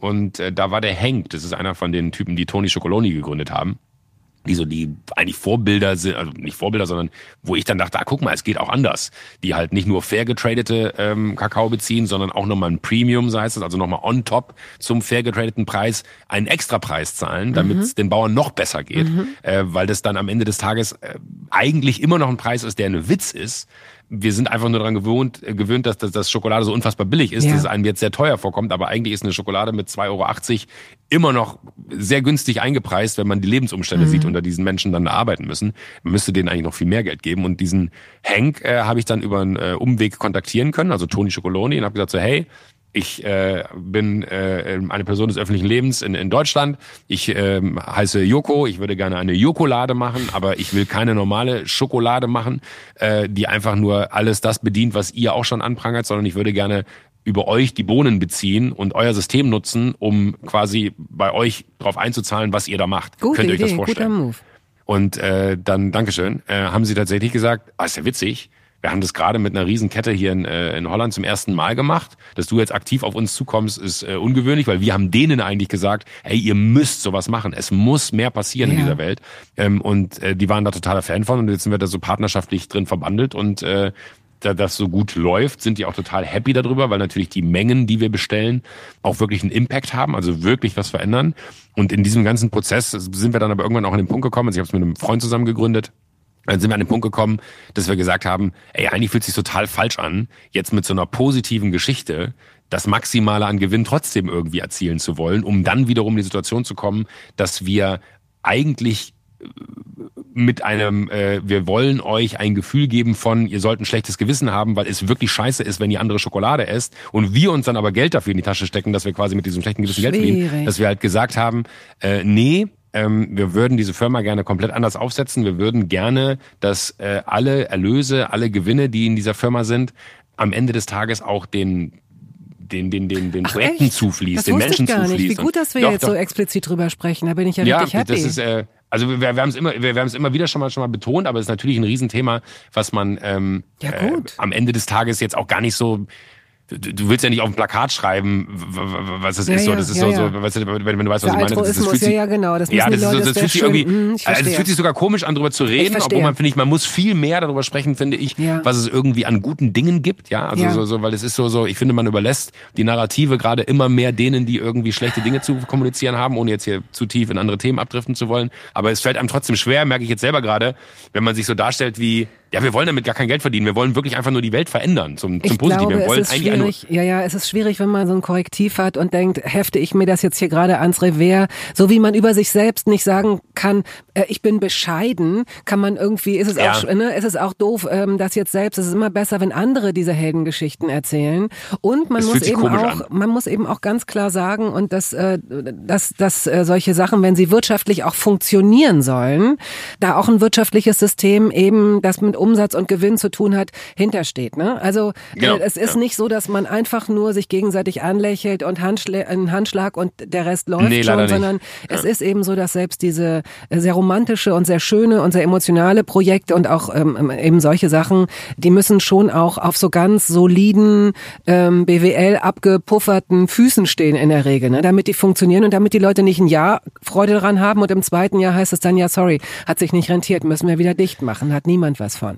Und äh, da war der Hank, das ist einer von den Typen, die Tony Chocoloni gegründet haben die so die eigentlich Vorbilder sind, also nicht Vorbilder, sondern wo ich dann dachte, ah, guck mal, es geht auch anders. Die halt nicht nur fair getradete ähm, Kakao beziehen, sondern auch nochmal ein Premium, so heißt es, also nochmal on top zum fair getradeten Preis einen Extrapreis zahlen, damit es mhm. den Bauern noch besser geht. Mhm. Äh, weil das dann am Ende des Tages äh, eigentlich immer noch ein Preis ist, der eine Witz ist, wir sind einfach nur daran gewohnt, äh, gewöhnt, dass, dass, dass Schokolade so unfassbar billig ist, ja. dass es einem jetzt sehr teuer vorkommt. Aber eigentlich ist eine Schokolade mit 2,80 Euro immer noch sehr günstig eingepreist, wenn man die Lebensumstände mhm. sieht, unter diesen Menschen dann arbeiten müssen. Man müsste denen eigentlich noch viel mehr Geld geben. Und diesen Hank äh, habe ich dann über einen äh, Umweg kontaktieren können, also Toni Schokoloni, und habe gesagt so, hey, ich äh, bin äh, eine Person des öffentlichen Lebens in, in Deutschland. Ich äh, heiße Joko. Ich würde gerne eine Jokolade machen, aber ich will keine normale Schokolade machen, äh, die einfach nur alles das bedient, was ihr auch schon anprangert, sondern ich würde gerne über euch die Bohnen beziehen und euer System nutzen, um quasi bei euch drauf einzuzahlen, was ihr da macht. Gute Könnt ihr euch Idee, das vorstellen? Guter Move. Und äh, dann, Dankeschön, äh, haben sie tatsächlich gesagt, ah, ist ja witzig, wir haben das gerade mit einer Riesenkette hier in, äh, in Holland zum ersten Mal gemacht. Dass du jetzt aktiv auf uns zukommst, ist äh, ungewöhnlich, weil wir haben denen eigentlich gesagt, hey, ihr müsst sowas machen. Es muss mehr passieren ja. in dieser Welt. Ähm, und äh, die waren da totaler Fan von und jetzt sind wir da so partnerschaftlich drin verbandelt und äh, da das so gut läuft, sind die auch total happy darüber, weil natürlich die Mengen, die wir bestellen, auch wirklich einen Impact haben, also wirklich was verändern. Und in diesem ganzen Prozess sind wir dann aber irgendwann auch an den Punkt gekommen, also ich habe es mit einem Freund zusammen gegründet, dann sind wir an den Punkt gekommen, dass wir gesagt haben, ey, eigentlich fühlt sich total falsch an, jetzt mit so einer positiven Geschichte das Maximale an Gewinn trotzdem irgendwie erzielen zu wollen, um dann wiederum in die Situation zu kommen, dass wir eigentlich äh, mit einem, äh, wir wollen euch ein Gefühl geben von, ihr sollt ein schlechtes Gewissen haben, weil es wirklich scheiße ist, wenn ihr andere Schokolade esst und wir uns dann aber Geld dafür in die Tasche stecken, dass wir quasi mit diesem schlechten Gewissen Schwierig. Geld verdienen, dass wir halt gesagt haben, äh, nee, ähm, wir würden diese Firma gerne komplett anders aufsetzen. Wir würden gerne, dass äh, alle Erlöse, alle Gewinne, die in dieser Firma sind, am Ende des Tages auch den den, den, den, den Ach, Projekten echt? zufließt, den Menschen ich gar zufließt. Nicht. Wie gut, dass wir doch, jetzt doch. so explizit drüber sprechen. Da bin ich ja, ja richtig happy. Das ist, äh, also wir, wir haben es immer, wir, wir haben es immer wieder schon mal schon mal betont, aber es ist natürlich ein Riesenthema, was man ähm, ja, äh, am Ende des Tages jetzt auch gar nicht so du, du willst ja nicht auf ein Plakat schreiben, was das ja, ist. So, das ist ja, so, ja. so weißt du, wenn, wenn du weißt, was Der ich meine. Das, das fühlt sich, ja, genau. Das ja, das, ist, das, das fühlt sich irgendwie, hm, also es fühlt sich sogar komisch an, darüber zu reden, obwohl man finde ich, man muss viel mehr darüber sprechen, finde ich, was es irgendwie an guten Dingen gibt. Ja, also so, so, weil es ist so, so, ich finde, man überlässt die Narrative gerade immer mehr denen, die irgendwie schlechte Dinge zu kommunizieren haben, ohne jetzt hier zu tief in andere Themen abdriften zu wollen. Aber es fällt einem trotzdem schwer, merke ich jetzt selber gerade, wenn man sich so darstellt wie ja, wir wollen damit gar kein Geld verdienen. Wir wollen wirklich einfach nur die Welt verändern zum, zum Positiven. wir wollen es ist schwierig. Ja, ja, es ist schwierig, wenn man so ein Korrektiv hat und denkt, hefte ich mir das jetzt hier gerade ans Revers. So wie man über sich selbst nicht sagen kann, äh, ich bin bescheiden, kann man irgendwie, ist es ja. auch, ne, ist es auch doof, ähm, das jetzt selbst. Es ist immer besser, wenn andere diese Heldengeschichten erzählen. Und man das muss eben auch, an. man muss eben auch ganz klar sagen und dass, äh, dass, dass äh, solche Sachen, wenn sie wirtschaftlich auch funktionieren sollen, da auch ein wirtschaftliches System eben, das mit Umsatz und Gewinn zu tun hat, hintersteht. Ne? Also genau, äh, es ist ja. nicht so, dass man einfach nur sich gegenseitig anlächelt und Handschla einen Handschlag und der Rest läuft nee, schon, sondern ja. es ist eben so, dass selbst diese äh, sehr romantische und sehr schöne und sehr emotionale Projekte und auch ähm, ähm eben solche Sachen, die müssen schon auch auf so ganz soliden ähm, BWL abgepufferten Füßen stehen in der Regel, ne? damit die funktionieren und damit die Leute nicht ein Jahr Freude daran haben und im zweiten Jahr heißt es dann ja sorry, hat sich nicht rentiert, müssen wir wieder dicht machen, hat niemand was von.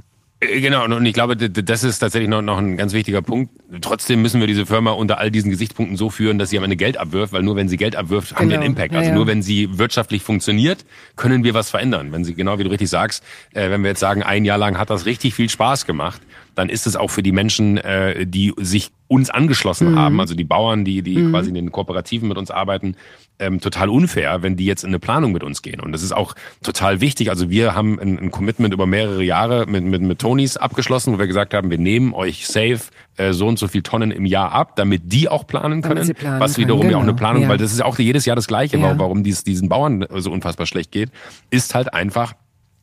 Äh, genau, und ich glaube, das ist tatsächlich noch, noch ein ganz wichtiger Punkt. Trotzdem müssen wir diese Firma unter all diesen Gesichtspunkten so führen, dass sie am Ende Geld abwirft, weil nur wenn sie Geld abwirft, genau. haben wir einen genau. Impact. Also ja, nur wenn sie wirtschaftlich funktioniert, können wir was verändern. Wenn sie, genau wie du richtig sagst, äh, wenn wir jetzt sagen, ein Jahr lang hat das richtig viel Spaß gemacht, dann ist es auch für die Menschen, äh, die sich uns angeschlossen mhm. haben, also die Bauern, die, die mhm. quasi in den Kooperativen mit uns arbeiten, ähm, total unfair, wenn die jetzt in eine Planung mit uns gehen. Und das ist auch total wichtig. Also wir haben ein, ein Commitment über mehrere Jahre mit, mit, mit Tonys abgeschlossen, wo wir gesagt haben, wir nehmen euch safe äh, so und so viel Tonnen im Jahr ab, damit die auch planen können. Planen was wiederum können, genau. ja auch eine Planung, ja. weil das ist auch jedes Jahr das Gleiche, ja. warum dies, diesen Bauern so unfassbar schlecht geht, ist halt einfach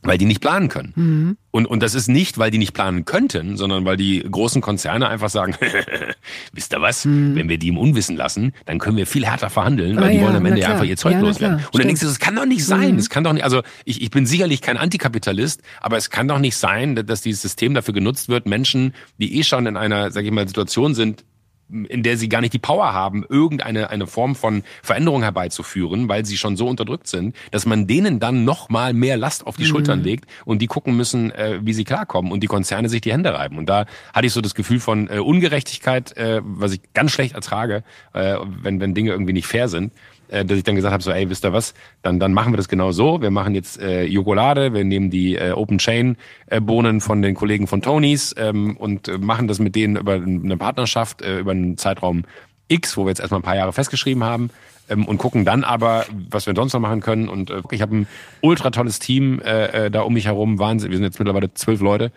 weil die nicht planen können. Mhm. Und, und das ist nicht, weil die nicht planen könnten, sondern weil die großen Konzerne einfach sagen, [LAUGHS] wisst ihr was, mhm. wenn wir die im Unwissen lassen, dann können wir viel härter verhandeln, weil ah, die ja, wollen am Ende einfach ihr Zeug ja, loswerden. Und dann denkst du, das kann doch nicht sein. Mhm. Das kann doch nicht, also ich, ich bin sicherlich kein Antikapitalist, aber es kann doch nicht sein, dass dieses System dafür genutzt wird, Menschen, die eh schon in einer, sag ich mal, Situation sind, in der sie gar nicht die Power haben, irgendeine eine Form von Veränderung herbeizuführen, weil sie schon so unterdrückt sind, dass man denen dann noch mal mehr Last auf die mhm. Schultern legt und die gucken müssen, äh, wie sie klarkommen und die Konzerne sich die Hände reiben. Und da hatte ich so das Gefühl von äh, Ungerechtigkeit, äh, was ich ganz schlecht ertrage, äh, wenn, wenn Dinge irgendwie nicht fair sind äh, dass ich dann gesagt habe, so, ey, wisst ihr was, dann, dann machen wir das genau so. Wir machen jetzt äh, Jokolade, wir nehmen die äh, Open Chain äh, Bohnen von den Kollegen von Tonys ähm, und äh, machen das mit denen über eine Partnerschaft, äh, über einen Zeitraum X, wo wir jetzt erstmal ein paar Jahre festgeschrieben haben ähm, und gucken dann aber, was wir sonst noch machen können. Und äh, ich habe ein ultra tolles Team äh, äh, da um mich herum. Wahnsinn, wir sind jetzt mittlerweile zwölf Leute.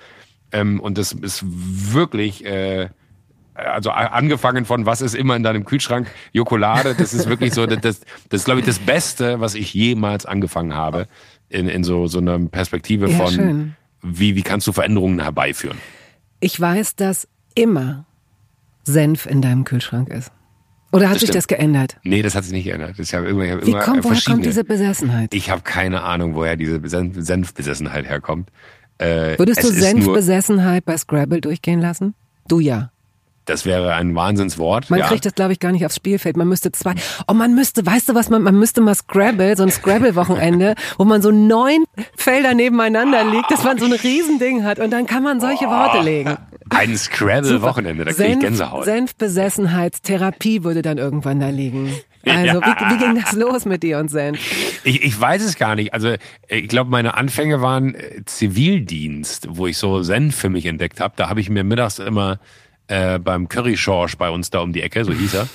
Ähm, und das ist wirklich äh, also angefangen von was ist immer in deinem Kühlschrank, Jokolade, das ist wirklich so, das, das ist glaube ich das Beste, was ich jemals angefangen habe in, in so, so einer Perspektive ja, von, wie, wie kannst du Veränderungen herbeiführen? Ich weiß, dass immer Senf in deinem Kühlschrank ist. Oder hat das sich das geändert? Nee, das hat sich nicht geändert. Ich hab immer, ich hab Wie immer kommt, woher kommt diese Besessenheit? Ich habe keine Ahnung, woher diese Senfbesessenheit herkommt. Äh, Würdest du Senfbesessenheit bei Scrabble durchgehen lassen? Du ja. Das wäre ein Wahnsinnswort. Man ja. kriegt das, glaube ich, gar nicht aufs Spielfeld. Man müsste zwei. Oh, man müsste, weißt du was, man, man müsste mal Scrabble, so ein Scrabble-Wochenende, wo man so neun Felder nebeneinander liegt, dass man so ein Riesending hat und dann kann man solche oh, Worte legen. Ein Scrabble-Wochenende, da kriege ich Gänsehaut. Senfbesessenheitstherapie würde dann irgendwann da liegen. Also, ja. wie, wie ging das los mit dir und Senf? Ich, ich weiß es gar nicht. Also, ich glaube, meine Anfänge waren äh, Zivildienst, wo ich so Senf für mich entdeckt habe. Da habe ich mir mittags immer äh, beim Curry Schorsch bei uns da um die Ecke, so hieß er,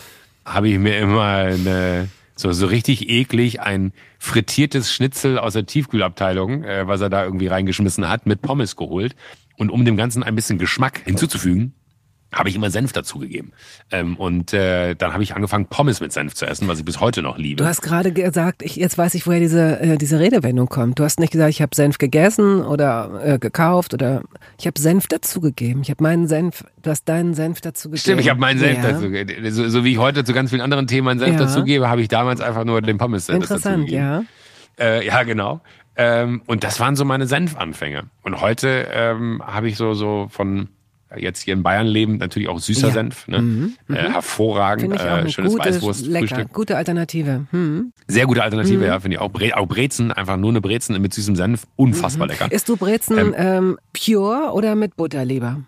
habe ich mir immer eine, so, so richtig eklig ein frittiertes Schnitzel aus der Tiefkühlabteilung, äh, was er da irgendwie reingeschmissen hat, mit Pommes geholt. Und um dem Ganzen ein bisschen Geschmack hinzuzufügen, habe ich immer Senf dazugegeben. Ähm, und äh, dann habe ich angefangen, Pommes mit Senf zu essen, was ich bis heute noch liebe. Du hast gerade gesagt, ich, jetzt weiß ich, woher diese, äh, diese Redewendung kommt. Du hast nicht gesagt, ich habe Senf gegessen oder äh, gekauft oder ich habe Senf dazugegeben. Ich habe meinen Senf, du hast deinen Senf dazugegeben. Stimmt, ich habe meinen Senf ja. dazugegeben. So, so wie ich heute zu ganz vielen anderen Themen meinen Senf ja. dazugebe, habe ich damals einfach nur den Pommes Senf Interessant, ja. Äh, ja, genau. Ähm, und das waren so meine Senfanfänge. Und heute ähm, habe ich so, so von jetzt hier in Bayern leben, natürlich auch süßer ja. Senf. Ne? Mhm. Äh, mhm. Äh, hervorragend. Äh, schönes gute, Weißwurstfrühstück. Gute Alternative. Mhm. Sehr gute Alternative, mhm. ja, finde ich auch. Bre auch Brezen, einfach nur eine Brezen mit süßem Senf, unfassbar mhm. lecker. Isst du Brezen ähm, ähm, pure oder mit Butter lieber?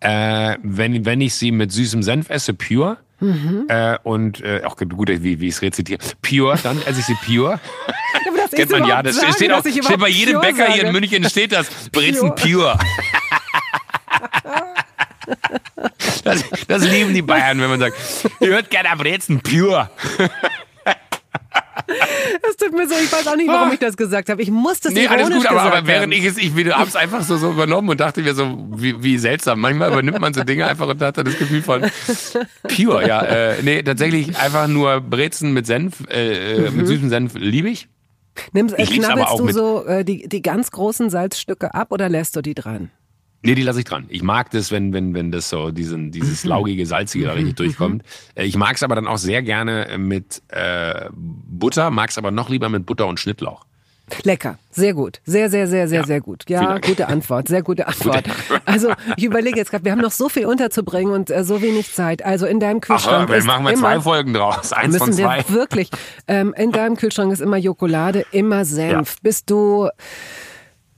Äh, wenn, wenn ich sie mit süßem Senf esse, pure. Mhm. Äh, und äh, auch gut, wie, wie ich es rezitiere. Pure, dann esse ich sie pure. [LAUGHS] Ja, das Kennt man ja, das sagen, steht auch steht bei jedem Bäcker sage. hier in München steht das. [LAUGHS] Brezen pure. pure. Das, das lieben die Bayern, wenn man sagt, ihr hört gerne Brezen pure. Es tut mir so, ich weiß auch nicht, warum ich das gesagt habe. Ich musste es nee, alles gut, aber, aber während ich es, ich habe es einfach so, so übernommen und dachte mir so, wie, wie seltsam. Manchmal übernimmt man so Dinge einfach und hat dann das Gefühl von pure. Ja, äh, nee, tatsächlich einfach nur Brezen mit Senf, äh, äh mhm. mit süßem Senf liebe ich. Nimmst, ich knabbelst du so äh, die, die ganz großen Salzstücke ab oder lässt du die dran? Nee, die lasse ich dran. Ich mag das, wenn, wenn, wenn das so diesen, dieses mhm. laugige, salzige da richtig mhm. durchkommt. Äh, ich mag es aber dann auch sehr gerne mit äh, Butter, mag es aber noch lieber mit Butter und Schnittlauch. Lecker, sehr gut, sehr, sehr, sehr, sehr, ja. sehr gut. Ja, gute Antwort, sehr gute Antwort. Also ich überlege jetzt gerade, wir haben noch so viel unterzubringen und äh, so wenig Zeit. Also in deinem Kühlschrank Ach, wir machen wir zwei Folgen draus, eins müssen von zwei. Wir wirklich. Ähm, in deinem Kühlschrank ist immer Jokolade, immer Senf. Ja. Bist du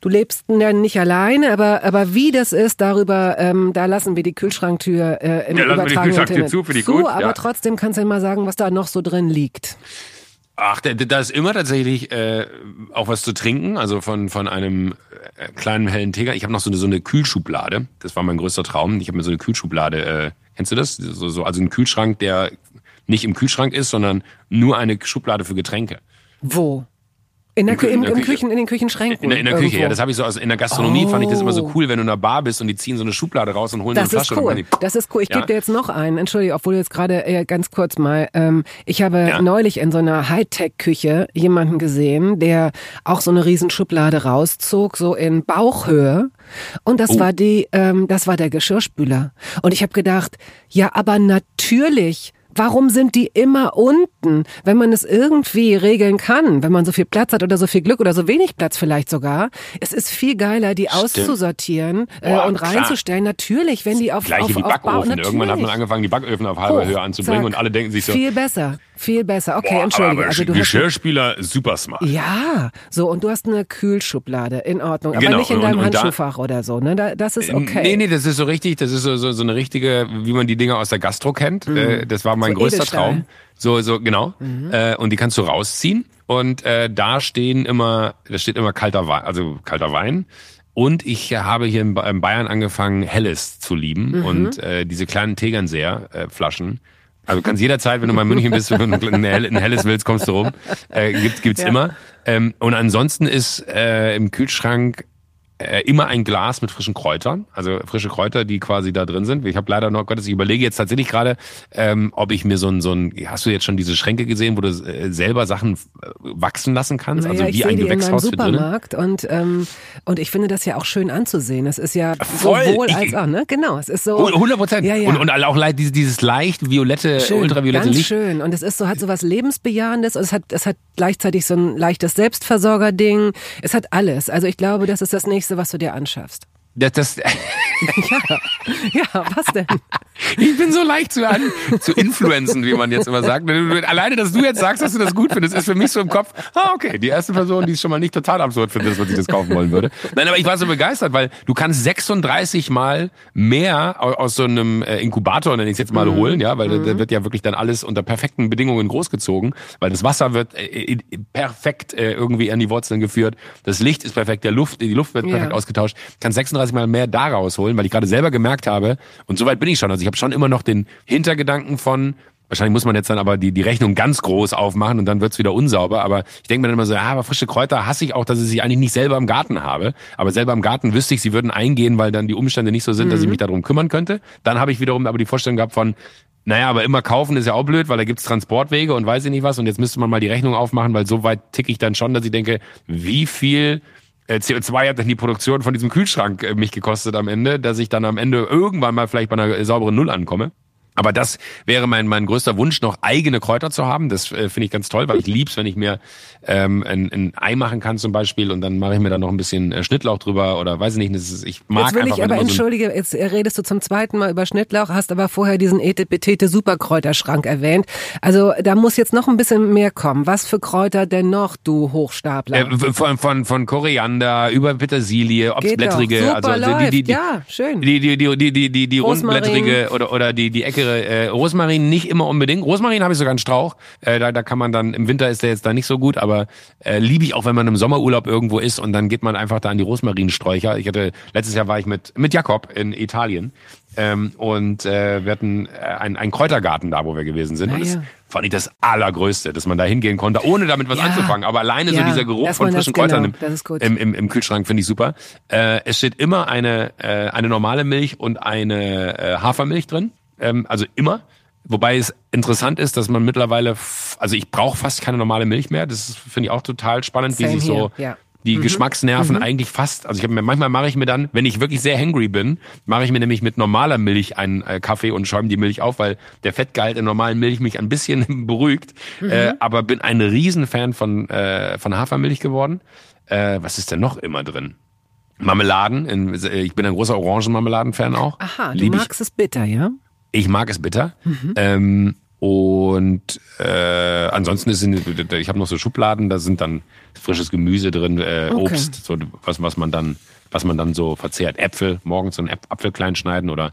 Du lebst ja nicht alleine, aber, aber wie das ist, darüber, ähm, da lassen wir die Kühlschranktür äh, im ja, übertragenen Sinne zu, für die zu, gut, aber ja. trotzdem kannst du immer sagen, was da noch so drin liegt. Ach, da, da ist immer tatsächlich äh, auch was zu trinken, also von, von einem äh, kleinen hellen Tiger. Ich habe noch so eine, so eine Kühlschublade, das war mein größter Traum. Ich habe mir so eine Kühlschublade, äh, kennst du das? So, so, also ein Kühlschrank, der nicht im Kühlschrank ist, sondern nur eine Schublade für Getränke. Wo? In der, in, im, im Küchen, in den Küchenschränken. In, in, in der Küche, ja. Das habe ich so aus in der Gastronomie oh. fand ich das immer so cool, wenn du in der Bar bist und die ziehen so eine Schublade raus und holen das so eine Flasche. Cool. Die, das ist cool. Ich ja. gebe dir jetzt noch einen. Entschuldige, obwohl du jetzt gerade äh, ganz kurz mal. Ähm, ich habe ja. neulich in so einer Hightech-Küche jemanden gesehen, der auch so eine riesen Schublade rauszog, so in Bauchhöhe. Und das oh. war die, ähm, das war der Geschirrspüler. Und ich habe gedacht, ja, aber natürlich Warum sind die immer unten, wenn man es irgendwie regeln kann, wenn man so viel Platz hat oder so viel Glück oder so wenig Platz vielleicht sogar? Es ist viel geiler, die Stimmt. auszusortieren äh, und reinzustellen. Klar. Natürlich, wenn die auf Gleiche auf, wie Backofen. Irgendwann hat man angefangen, die Backöfen auf halber Höhe anzubringen Zack. und alle denken sich so. Viel besser. Viel besser. Okay, Boah, entschuldige. also du Geschirrspüler, hast, super smart. Ja, so und du hast eine Kühlschublade, in Ordnung, aber genau. nicht in deinem und, und Handschuhfach da, oder so, ne? Das ist okay. Nee, nee, das ist so richtig, das ist so, so, so eine richtige, wie man die Dinger aus der Gastro kennt. Mhm. Äh, das war mein so größter Edelstahl. Traum. So, so, genau. Mhm. Äh, und die kannst du rausziehen und äh, da stehen immer, da steht immer kalter Wein, also kalter Wein. Und ich habe hier in Bayern angefangen, Helles zu lieben mhm. und äh, diese kleinen Tegernseer-Flaschen. Äh, also du kannst jederzeit, wenn du mal in München bist, wenn du ein, helles willst, kommst du rum. Äh, gibt, gibt's ja. immer. Ähm, und ansonsten ist äh, im Kühlschrank immer ein Glas mit frischen Kräutern, also frische Kräuter, die quasi da drin sind. Ich habe leider noch Gottes, ich überlege jetzt tatsächlich gerade, ähm, ob ich mir so ein, so ein, hast du jetzt schon diese Schränke gesehen, wo du äh, selber Sachen äh, wachsen lassen kannst, naja, also wie ein Gewächshaus für drinnen? Supermarkt und ähm, und ich finde das ja auch schön anzusehen. Es ist ja Voll. sowohl ich, als auch, ne? Genau, es ist so 100 Prozent ja, ja. und, und auch dieses, dieses leicht violette, schön, ultraviolette ganz Licht. schön und es ist so hat so was lebensbejahendes und es hat es hat gleichzeitig so ein leichtes Selbstversorger-Ding. Es hat alles. Also ich glaube, das ist das nächste, was du dir anschaffst. Das, das [LAUGHS] ja, ja, was denn? Ich bin so leicht zu, an, zu influenzen, wie man jetzt immer sagt. Alleine, dass du jetzt sagst, dass du das gut findest, ist für mich so im Kopf, ah, okay, die erste Person, die es schon mal nicht total absurd findet, dass ich das kaufen wollen würde. Nein, aber ich war so begeistert, weil du kannst 36 Mal mehr aus so einem äh, Inkubator, nenne ich es jetzt mal, mhm. holen, ja, weil mhm. da wird ja wirklich dann alles unter perfekten Bedingungen großgezogen, weil das Wasser wird äh, perfekt äh, irgendwie an die Wurzeln geführt, das Licht ist perfekt, der Luft, die Luft wird perfekt ja. ausgetauscht, kannst 36 Mal mehr da rausholen holen, weil ich gerade selber gemerkt habe, und soweit bin ich schon, also ich habe schon immer noch den Hintergedanken von, Wahrscheinlich muss man jetzt dann aber die, die Rechnung ganz groß aufmachen und dann wird's wieder unsauber. Aber ich denke mir dann immer so, ja, aber frische Kräuter hasse ich auch, dass ich sie eigentlich nicht selber im Garten habe. Aber selber im Garten wüsste ich, sie würden eingehen, weil dann die Umstände nicht so sind, mhm. dass ich mhm. mich darum kümmern könnte. Dann habe ich wiederum aber die Vorstellung gehabt von, naja, aber immer kaufen ist ja auch blöd, weil da gibt's Transportwege und weiß ich nicht was. Und jetzt müsste man mal die Rechnung aufmachen, weil so weit ticke ich dann schon, dass ich denke, wie viel CO2 hat dann die Produktion von diesem Kühlschrank äh, mich gekostet am Ende, dass ich dann am Ende irgendwann mal vielleicht bei einer sauberen Null ankomme. Aber das wäre mein, mein größter Wunsch, noch eigene Kräuter zu haben. Das äh, finde ich ganz toll, weil ich lieb's, wenn ich mir ähm, ein, ein Ei machen kann zum Beispiel und dann mache ich mir da noch ein bisschen äh, Schnittlauch drüber oder weiß ich nicht. Das ist, ich mag jetzt will einfach, ich aber entschuldige, so jetzt redest du zum zweiten Mal über Schnittlauch, hast aber vorher diesen Etepetete Superkräuterschrank erwähnt. Also da muss jetzt noch ein bisschen mehr kommen. Was für Kräuter denn noch, du Hochstapler? Äh, von, von, von Koriander über Petersilie, obstblättrige, also die, die, die, ja, schön. Die, die, die, die, die, die, die rundblättrige oder, oder die, die Ecke äh, Rosmarin nicht immer unbedingt. Rosmarin habe ich sogar einen Strauch. Äh, da, da kann man dann, im Winter ist der jetzt da nicht so gut, aber äh, liebe ich auch, wenn man im Sommerurlaub irgendwo ist und dann geht man einfach da an die Rosmarinsträucher. Ich hatte, letztes Jahr war ich mit, mit Jakob in Italien. Ähm, und äh, wir hatten äh, einen, einen Kräutergarten da, wo wir gewesen sind. Ah, und das ja. fand ich das Allergrößte, dass man da hingehen konnte, ohne damit was ja. anzufangen. Aber alleine ja, so dieser Geruch von frischen Kräutern genau, im, im, im, Kühlschrank finde ich super. Äh, es steht immer eine, äh, eine normale Milch und eine äh, Hafermilch drin ähm, also immer. Wobei es interessant ist, dass man mittlerweile, also ich brauche fast keine normale Milch mehr. Das finde ich auch total spannend, Same wie sich so ja. die mhm. Geschmacksnerven mhm. eigentlich fast. Also ich habe mir manchmal mache ich mir dann, wenn ich wirklich sehr hungry bin, mache ich mir nämlich mit normaler Milch einen äh, Kaffee und schäume die Milch auf, weil der Fettgehalt in normalen Milch mich ein bisschen [LAUGHS] beruhigt. Mhm. Äh, aber bin ein Riesenfan von äh, von Hafermilch geworden. Äh, was ist denn noch immer drin? Marmeladen. In, ich bin ein großer Orangenmarmeladen-Fan auch. Aha, du magst es bitter, ja? Ich mag es bitter. Mhm. Ähm, und äh, ansonsten ist in, ich habe noch so Schubladen, da sind dann frisches Gemüse drin, äh, okay. Obst, so was was man dann was man dann so verzehrt. Äpfel, morgens so einen Apfel klein schneiden oder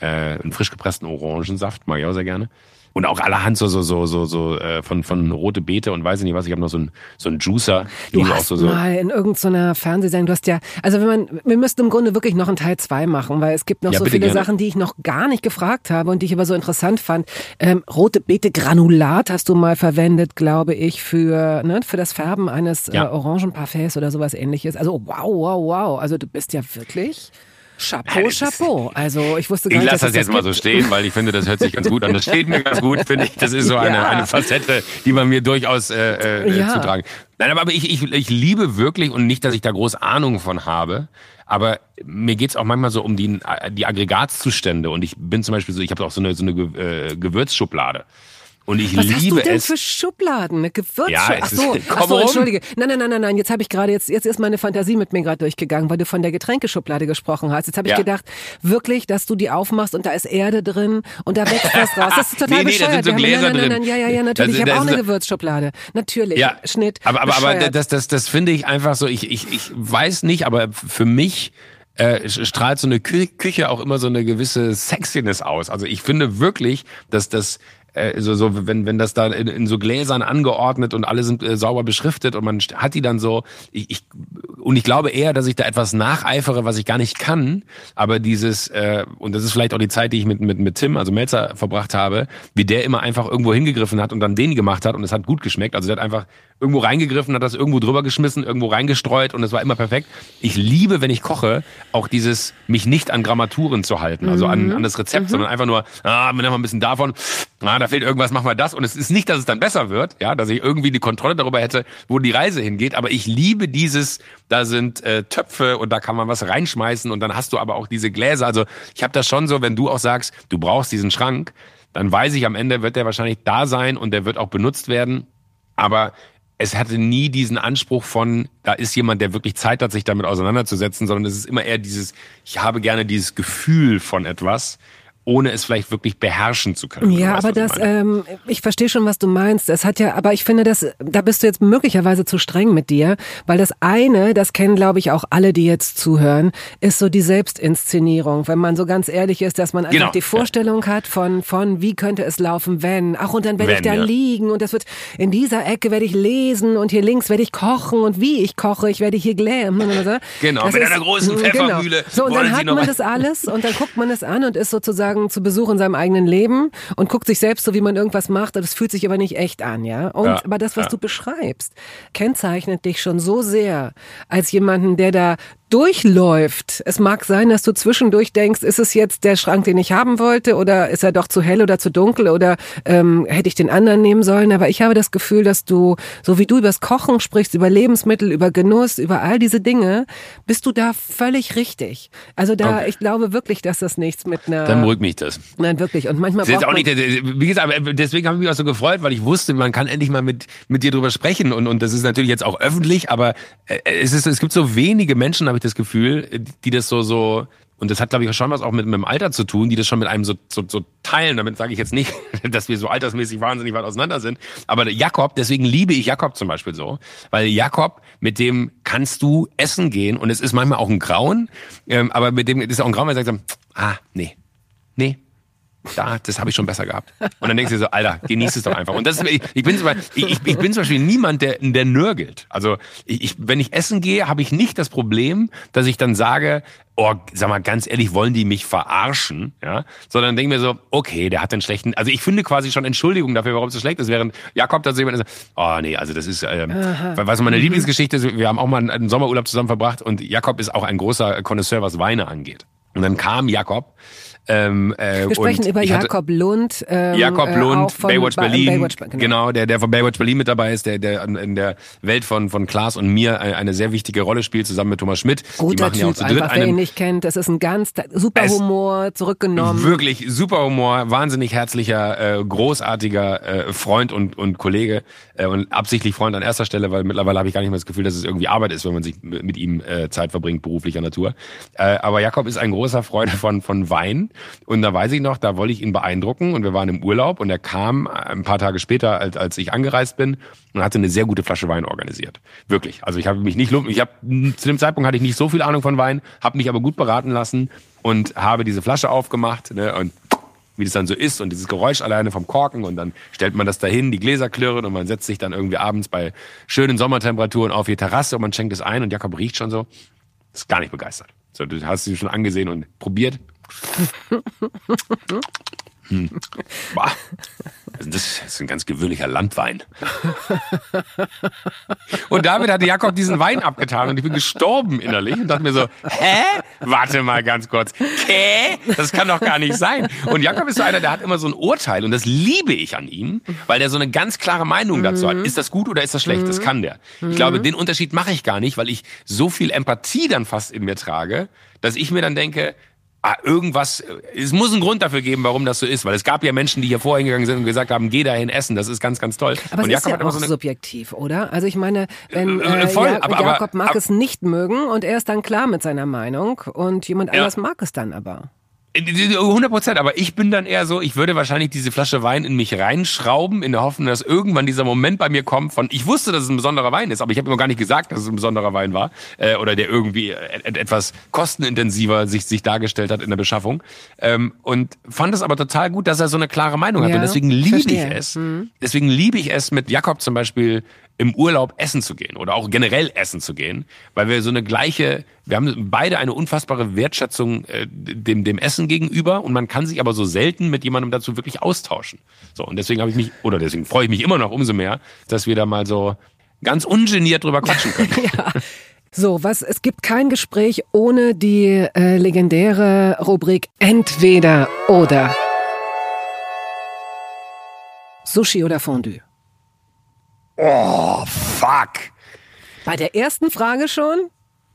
äh, einen frisch gepressten Orangensaft, mag ich auch sehr gerne. Und auch allerhand so, so, so, so, so äh, von, von rote Beete und weiß ich nicht was. Ich habe noch so einen so einen Juicer. Du hast so, so mal in irgendeiner Fernsehsendung, du hast ja, also wenn man, wir müssten im Grunde wirklich noch einen Teil zwei machen, weil es gibt noch ja, so viele gerne. Sachen, die ich noch gar nicht gefragt habe und die ich aber so interessant fand. Ähm, rote Beete Granulat hast du mal verwendet, glaube ich, für, ne, für das Färben eines ja. äh, Orangenparfaits oder sowas ähnliches. Also wow, wow, wow. Also du bist ja wirklich Chapeau, Chapeau. Also ich wusste gar ich nicht, lasse das, das jetzt mal so stehen, weil ich finde, das hört sich ganz gut an. Das steht mir ganz gut, finde ich. Das ist so eine, [LAUGHS] ja. eine Facette, die man mir durchaus äh, äh, ja. zutragen. Nein, aber ich, ich, ich liebe wirklich und nicht, dass ich da groß Ahnung von habe. Aber mir geht's auch manchmal so um die, die Aggregatzustände. Und ich bin zum Beispiel so, ich habe auch so eine, so eine äh, Gewürzschublade. Und ich Was liebe hast du denn es. für Schubladen? Eine Gewürzschublade? Ja, ach so, ach so entschuldige. Nein, nein, nein, nein, nein. Jetzt habe ich gerade jetzt jetzt ist meine Fantasie mit mir gerade durchgegangen, weil du von der Getränkeschublade gesprochen hast. Jetzt habe ich ja. gedacht, wirklich, dass du die aufmachst und da ist Erde drin und da wächst was raus. Das ist [LAUGHS] total nee, nee, bescheuert. Da sind so Gläser nein, nein, nein, nein, ja, ja, ja, natürlich. Das, ich habe auch eine Gewürzschublade. Natürlich. Ja, Schnitt. Aber aber aber das das das finde ich einfach so. Ich ich ich weiß nicht, aber für mich äh, strahlt so eine Kü Küche auch immer so eine gewisse Sexiness aus. Also ich finde wirklich, dass das äh, so, so wenn, wenn das da in, in so Gläsern angeordnet und alle sind äh, sauber beschriftet und man hat die dann so, ich, ich und ich glaube eher, dass ich da etwas nacheifere, was ich gar nicht kann, aber dieses, äh, und das ist vielleicht auch die Zeit, die ich mit, mit, mit Tim, also Melzer, verbracht habe, wie der immer einfach irgendwo hingegriffen hat und dann den gemacht hat und es hat gut geschmeckt. Also der hat einfach irgendwo reingegriffen, hat das irgendwo drüber geschmissen, irgendwo reingestreut und es war immer perfekt. Ich liebe, wenn ich koche, auch dieses, mich nicht an Grammaturen zu halten, also an, mhm. an das Rezept, mhm. sondern einfach nur, ah, wir nehmen ein bisschen davon, ah, da fehlt irgendwas, mach mal das. Und es ist nicht, dass es dann besser wird, ja, dass ich irgendwie die Kontrolle darüber hätte, wo die Reise hingeht, aber ich liebe dieses, da sind äh, Töpfe und da kann man was reinschmeißen und dann hast du aber auch diese Gläser. Also ich habe das schon so, wenn du auch sagst, du brauchst diesen Schrank, dann weiß ich, am Ende wird der wahrscheinlich da sein und der wird auch benutzt werden. Aber es hatte nie diesen Anspruch von, da ist jemand, der wirklich Zeit hat, sich damit auseinanderzusetzen, sondern es ist immer eher dieses, ich habe gerne dieses Gefühl von etwas ohne es vielleicht wirklich beherrschen zu können. Ja, weißt, aber das, ich, ähm, ich verstehe schon, was du meinst. Es hat ja, aber ich finde, das, da bist du jetzt möglicherweise zu streng mit dir, weil das eine, das kennen, glaube ich, auch alle, die jetzt zuhören, ist so die Selbstinszenierung. Wenn man so ganz ehrlich ist, dass man einfach genau. die Vorstellung ja. hat von, von, wie könnte es laufen, wenn. Ach, und dann werde ich da ja. liegen und das wird, in dieser Ecke werde ich lesen und hier links werde ich kochen und wie ich koche, ich werde hier glären. [LAUGHS] Genau, das mit ist, einer großen [LAUGHS] genau. Pfeffermühle. Genau. So, und dann hat man das alles und dann guckt man es an und ist sozusagen sozusagen zu Besuch in seinem eigenen Leben und guckt sich selbst so, wie man irgendwas macht, das fühlt sich aber nicht echt an, ja. Und ja, aber das, was ja. du beschreibst, kennzeichnet dich schon so sehr als jemanden, der da durchläuft. Es mag sein, dass du zwischendurch denkst, ist es jetzt der Schrank, den ich haben wollte, oder ist er doch zu hell oder zu dunkel oder ähm, hätte ich den anderen nehmen sollen. Aber ich habe das Gefühl, dass du, so wie du übers Kochen sprichst, über Lebensmittel, über Genuss, über all diese Dinge, bist du da völlig richtig. Also da, okay. ich glaube wirklich, dass das nichts mit einer. Dann beruhigt mich das. Nein, wirklich. Und manchmal. Das ist auch nicht, wie gesagt, deswegen habe ich mich auch so gefreut, weil ich wusste, man kann endlich mal mit mit dir drüber sprechen und und das ist natürlich jetzt auch öffentlich, aber äh, es ist es gibt so wenige Menschen, habe ich das Gefühl, die das so, so, und das hat, glaube ich, schon was auch mit, mit dem Alter zu tun, die das schon mit einem so, so, so teilen. Damit sage ich jetzt nicht, [LAUGHS] dass wir so altersmäßig wahnsinnig weit auseinander sind. Aber Jakob, deswegen liebe ich Jakob zum Beispiel so. Weil Jakob, mit dem kannst du essen gehen und es ist manchmal auch ein Grauen, ähm, aber mit dem ist auch ein Grauen, weil er sagt, ah, nee, nee, da, das habe ich schon besser gehabt. Und dann denkst du dir so, Alter, genieß es doch einfach. Und das ist, ich, ich bin zum Beispiel, ich, ich bin zum Beispiel niemand, der, der nörgelt. Also ich, wenn ich essen gehe, habe ich nicht das Problem, dass ich dann sage, oh, sag mal ganz ehrlich, wollen die mich verarschen? Ja, sondern denke mir so, okay, der hat den schlechten. Also ich finde quasi schon Entschuldigung dafür, warum es so schlecht ist, während Jakob da so jemand ist, oh nee, also das ist, ähm, was meine mhm. Lieblingsgeschichte ist, wir haben auch mal einen Sommerurlaub zusammen verbracht und Jakob ist auch ein großer Connoisseur, was Weine angeht. Und dann kam Jakob ähm, äh, Wir sprechen über Jakob Lund. Ähm, Jakob äh, Lund, von Baywatch Berlin. Baywatch, genau. genau, der, der von Baywatch Berlin mit dabei ist, der, der in der Welt von, von Klaas und mir eine sehr wichtige Rolle spielt, zusammen mit Thomas Schmidt. Guter Die machen typ, ja auch zu dritt einfach, einen, wer ihn nicht kennt, das ist ein ganz super Humor, zurückgenommen. Wirklich super Humor, wahnsinnig herzlicher, äh, großartiger äh, Freund und, und Kollege äh, und absichtlich Freund an erster Stelle, weil mittlerweile habe ich gar nicht mehr das Gefühl, dass es irgendwie Arbeit ist, wenn man sich mit ihm äh, Zeit verbringt, beruflicher Natur. Äh, aber Jakob ist ein großer Freund von, von Wein und da weiß ich noch, da wollte ich ihn beeindrucken und wir waren im Urlaub und er kam ein paar Tage später, als, als ich angereist bin und hatte eine sehr gute Flasche Wein organisiert. Wirklich. Also ich habe mich nicht, ich habe zu dem Zeitpunkt hatte ich nicht so viel Ahnung von Wein, habe mich aber gut beraten lassen und habe diese Flasche aufgemacht ne, und wie das dann so ist und dieses Geräusch alleine vom Korken und dann stellt man das dahin, die Gläser klirren und man setzt sich dann irgendwie abends bei schönen Sommertemperaturen auf die Terrasse und man schenkt es ein und Jakob riecht schon so, ist gar nicht begeistert. So, du hast sie schon angesehen und probiert hm. Also das ist ein ganz gewöhnlicher Landwein. Und damit hatte Jakob diesen Wein abgetan und ich bin gestorben innerlich und dachte mir so, hä? Warte mal ganz kurz. Hä? Das kann doch gar nicht sein. Und Jakob ist so einer, der hat immer so ein Urteil und das liebe ich an ihm, weil der so eine ganz klare Meinung dazu hat. Ist das gut oder ist das schlecht? Das kann der. Ich glaube, den Unterschied mache ich gar nicht, weil ich so viel Empathie dann fast in mir trage, dass ich mir dann denke, irgendwas, es muss einen Grund dafür geben, warum das so ist, weil es gab ja Menschen, die hier vorhingegangen sind und gesagt haben, geh dahin essen, das ist ganz, ganz toll. Aber und es Jakob ist ja auch so subjektiv, oder? Also ich meine, wenn äh, äh Voll, ja, aber, Jakob mag aber, es nicht mögen und er ist dann klar mit seiner Meinung und jemand anders ja. mag es dann aber. 100 Prozent, aber ich bin dann eher so, ich würde wahrscheinlich diese Flasche Wein in mich reinschrauben, in der Hoffnung, dass irgendwann dieser Moment bei mir kommt von, ich wusste, dass es ein besonderer Wein ist, aber ich habe noch gar nicht gesagt, dass es ein besonderer Wein war äh, oder der irgendwie etwas kostenintensiver sich, sich dargestellt hat in der Beschaffung. Ähm, und fand es aber total gut, dass er so eine klare Meinung hat. Ja, und deswegen liebe ich es, mhm. deswegen liebe ich es mit Jakob zum Beispiel im Urlaub essen zu gehen oder auch generell essen zu gehen, weil wir so eine gleiche, wir haben beide eine unfassbare Wertschätzung äh, dem, dem Essen gegenüber und man kann sich aber so selten mit jemandem dazu wirklich austauschen. So, und deswegen habe ich mich, oder deswegen freue ich mich immer noch umso mehr, dass wir da mal so ganz ungeniert drüber quatschen können. [LAUGHS] ja. So, was, es gibt kein Gespräch ohne die äh, legendäre Rubrik Entweder oder. Sushi oder Fondue? Oh, fuck. Bei der ersten Frage schon?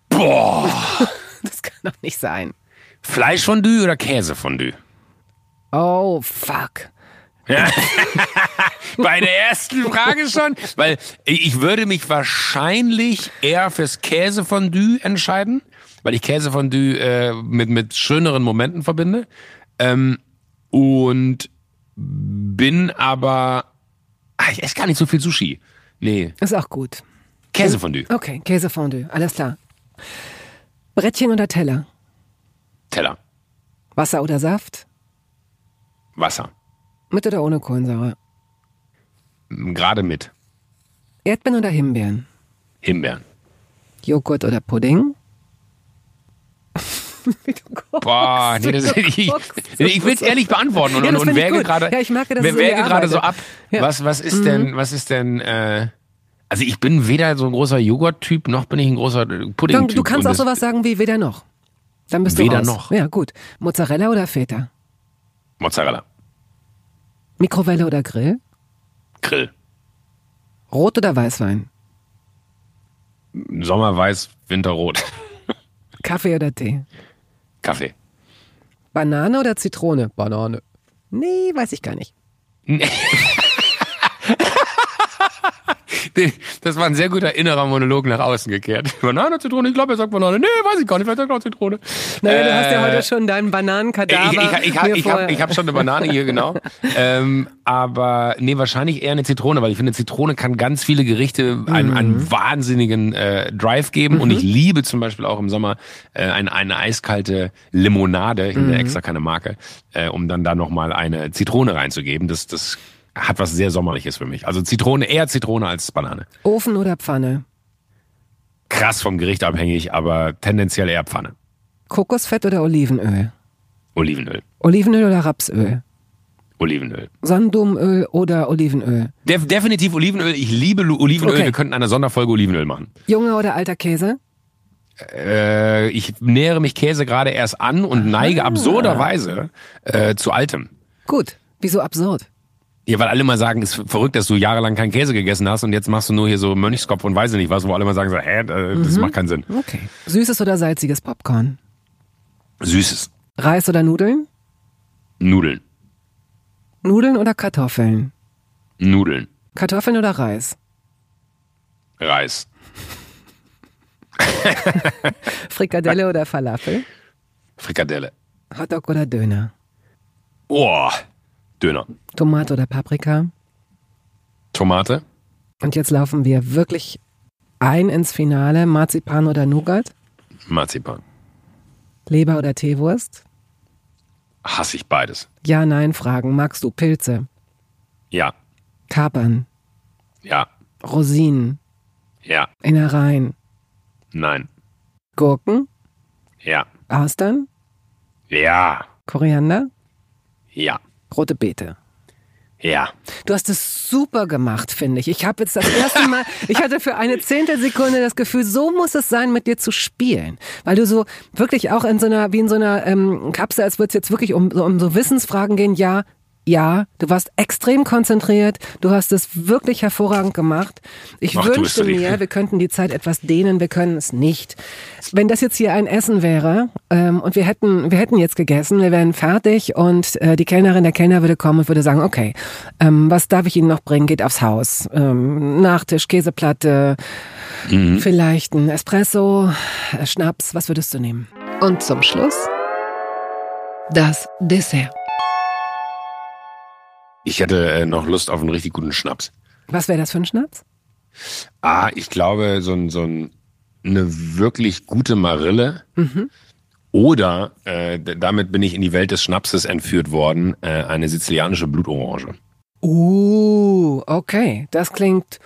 Boah. [LAUGHS] Das kann doch nicht sein. Fleischfondue oder Käsefondue? Oh, fuck. Ja. [LAUGHS] Bei der ersten Frage schon, weil ich würde mich wahrscheinlich eher fürs Käsefondue entscheiden, weil ich Käsefondue äh, mit, mit schöneren Momenten verbinde. Ähm, Und bin aber, ach, ich esse gar nicht so viel Sushi. Nee. Ist auch gut. Käsefondue. Okay, Käsefondue, alles klar. Brettchen oder Teller? Teller. Wasser oder Saft? Wasser. Mit oder ohne Kohlensäure? Gerade mit. Erdbeeren oder Himbeeren? Himbeeren. Joghurt oder Pudding? [LAUGHS] Boah, nee, das, [LAUGHS] ich, ich will es ehrlich beantworten und, ja, und, wäge gerade ja, ich merke, wäge gerade so ab. Ja. Was, was ist mhm. denn, was ist denn, äh, also ich bin weder so ein großer Joghurt-Typ, noch bin ich ein großer Pudding-Typ. Du kannst auch sowas sagen wie weder noch. Dann bist weder du raus. noch. Ja, gut. Mozzarella oder Feta? Mozzarella. Mikrowelle oder Grill? Grill. Rot oder Weißwein? Sommer weiß, Winter rot. [LAUGHS] Kaffee oder Tee? Kaffee. Banane oder Zitrone? Banane. Nee, weiß ich gar nicht. [LAUGHS] Das war ein sehr guter innerer Monolog nach außen gekehrt. [LAUGHS] Banane, Zitrone, ich glaube, er sagt Banane. Nee, weiß ich gar nicht, vielleicht sagt er auch Zitrone. Naja, äh, du hast ja heute schon deinen Bananenkadaver. Ich, ich, ich, ich, ich habe hab schon eine Banane hier, genau. [LAUGHS] ähm, aber nee, wahrscheinlich eher eine Zitrone, weil ich finde, Zitrone kann ganz viele Gerichte einen, mhm. einen wahnsinnigen äh, Drive geben. Mhm. Und ich liebe zum Beispiel auch im Sommer äh, eine, eine eiskalte Limonade, ich mhm. extra keine Marke, äh, um dann da nochmal eine Zitrone reinzugeben. Das, das hat was sehr Sommerliches für mich. Also Zitrone, eher Zitrone als Banane. Ofen oder Pfanne? Krass vom Gericht abhängig, aber tendenziell eher Pfanne. Kokosfett oder Olivenöl? Olivenöl. Olivenöl oder Rapsöl? Olivenöl. Sonnenblumenöl oder Olivenöl? Def definitiv Olivenöl. Ich liebe Olivenöl. Okay. Wir könnten eine Sonderfolge Olivenöl machen. Junger oder alter Käse? Äh, ich nähere mich Käse gerade erst an und neige ah. absurderweise äh, zu altem. Gut. Wieso absurd? Ja, weil alle mal sagen, ist verrückt, dass du jahrelang keinen Käse gegessen hast und jetzt machst du nur hier so Mönchskopf und weiß nicht was, wo alle mal sagen so, hä, das mhm. macht keinen Sinn. Okay. Süßes oder salziges Popcorn? Süßes. Reis oder Nudeln? Nudeln. Nudeln oder Kartoffeln? Nudeln. Kartoffeln oder Reis? Reis. [LAUGHS] Frikadelle oder Falafel? Frikadelle. Hotdog oder Döner? Oh, Döner. Tomate oder Paprika? Tomate. Und jetzt laufen wir wirklich ein ins Finale. Marzipan oder Nougat? Marzipan. Leber oder Teewurst? Hasse ich beides. Ja, nein, Fragen. Magst du Pilze? Ja. Kapern? Ja. Rosinen? Ja. Innereien? Nein. Gurken? Ja. Austern? Ja. Koriander? Ja. Rote Beete. Ja. Du hast es super gemacht, finde ich. Ich habe jetzt das erste Mal, [LAUGHS] ich hatte für eine Zehntelsekunde das Gefühl, so muss es sein, mit dir zu spielen. Weil du so wirklich auch in so einer, wie in so einer ähm, Kapsel, als würde es jetzt wirklich um, um so Wissensfragen gehen, ja, ja, du warst extrem konzentriert, du hast es wirklich hervorragend gemacht. Ich Ach, wünschte mir, wir könnten die Zeit etwas dehnen, wir können es nicht. Wenn das jetzt hier ein Essen wäre ähm, und wir hätten, wir hätten jetzt gegessen, wir wären fertig und äh, die Kellnerin, der Kellner würde kommen und würde sagen, okay, ähm, was darf ich Ihnen noch bringen? Geht aufs Haus. Ähm, Nachtisch, Käseplatte, mhm. vielleicht ein Espresso, äh, Schnaps, was würdest du nehmen? Und zum Schluss das Dessert. Ich hätte äh, noch Lust auf einen richtig guten Schnaps. Was wäre das für ein Schnaps? Ah, ich glaube, so, ein, so ein, eine wirklich gute Marille. Mhm. Oder, äh, damit bin ich in die Welt des Schnapses entführt worden, äh, eine sizilianische Blutorange. Uh, okay. Das klingt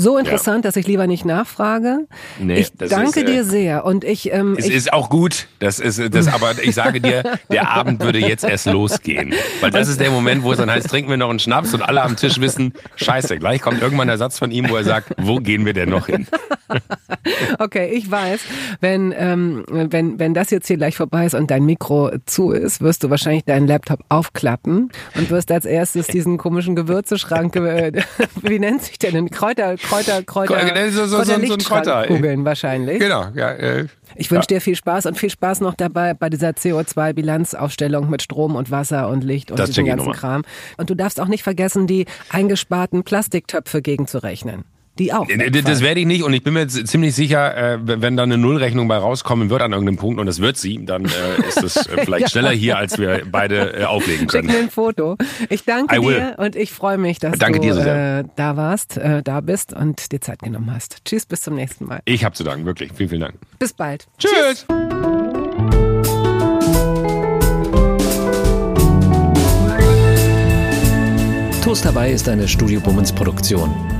so interessant, ja. dass ich lieber nicht nachfrage. Nee, ich danke ist, äh, dir sehr und ich. Ähm, es ich, ist auch gut. Das ist das, aber ich sage dir, der Abend würde jetzt erst losgehen, weil das ist der Moment, wo es dann heißt, trinken wir noch einen Schnaps und alle am Tisch wissen, Scheiße, gleich kommt irgendwann der Satz von ihm, wo er sagt, wo gehen wir denn noch hin? [LAUGHS] okay, ich weiß, wenn ähm, wenn wenn das jetzt hier gleich vorbei ist und dein Mikro zu ist, wirst du wahrscheinlich deinen Laptop aufklappen und wirst als erstes diesen komischen Gewürzeschrank, äh, [LAUGHS] wie nennt sich denn Kräuter Kräuter, Kräuter, so, so, Kräuter so, so ein Kräuter. googeln wahrscheinlich. Genau, ja. Äh, ich wünsche ja. dir viel Spaß und viel Spaß noch dabei bei dieser CO2-Bilanzaufstellung mit Strom und Wasser und Licht und das diesem ganzen Kram. Und du darfst auch nicht vergessen, die eingesparten Plastiktöpfe gegenzurechnen. Die auch. Wegfallen. Das werde ich nicht und ich bin mir ziemlich sicher, äh, wenn da eine Nullrechnung bei rauskommen wird an irgendeinem Punkt und das wird sie, dann äh, ist es äh, [LAUGHS] vielleicht ja. schneller hier, als wir beide auflegen können. Schick mir ein Foto. Ich danke dir und ich freue mich, dass danke du dir da warst, da bist und dir Zeit genommen hast. Tschüss, bis zum nächsten Mal. Ich habe zu danken, wirklich. Vielen, vielen Dank. Bis bald. Tschüss. Tschüss. Toast dabei ist eine Studio Bummens Produktion.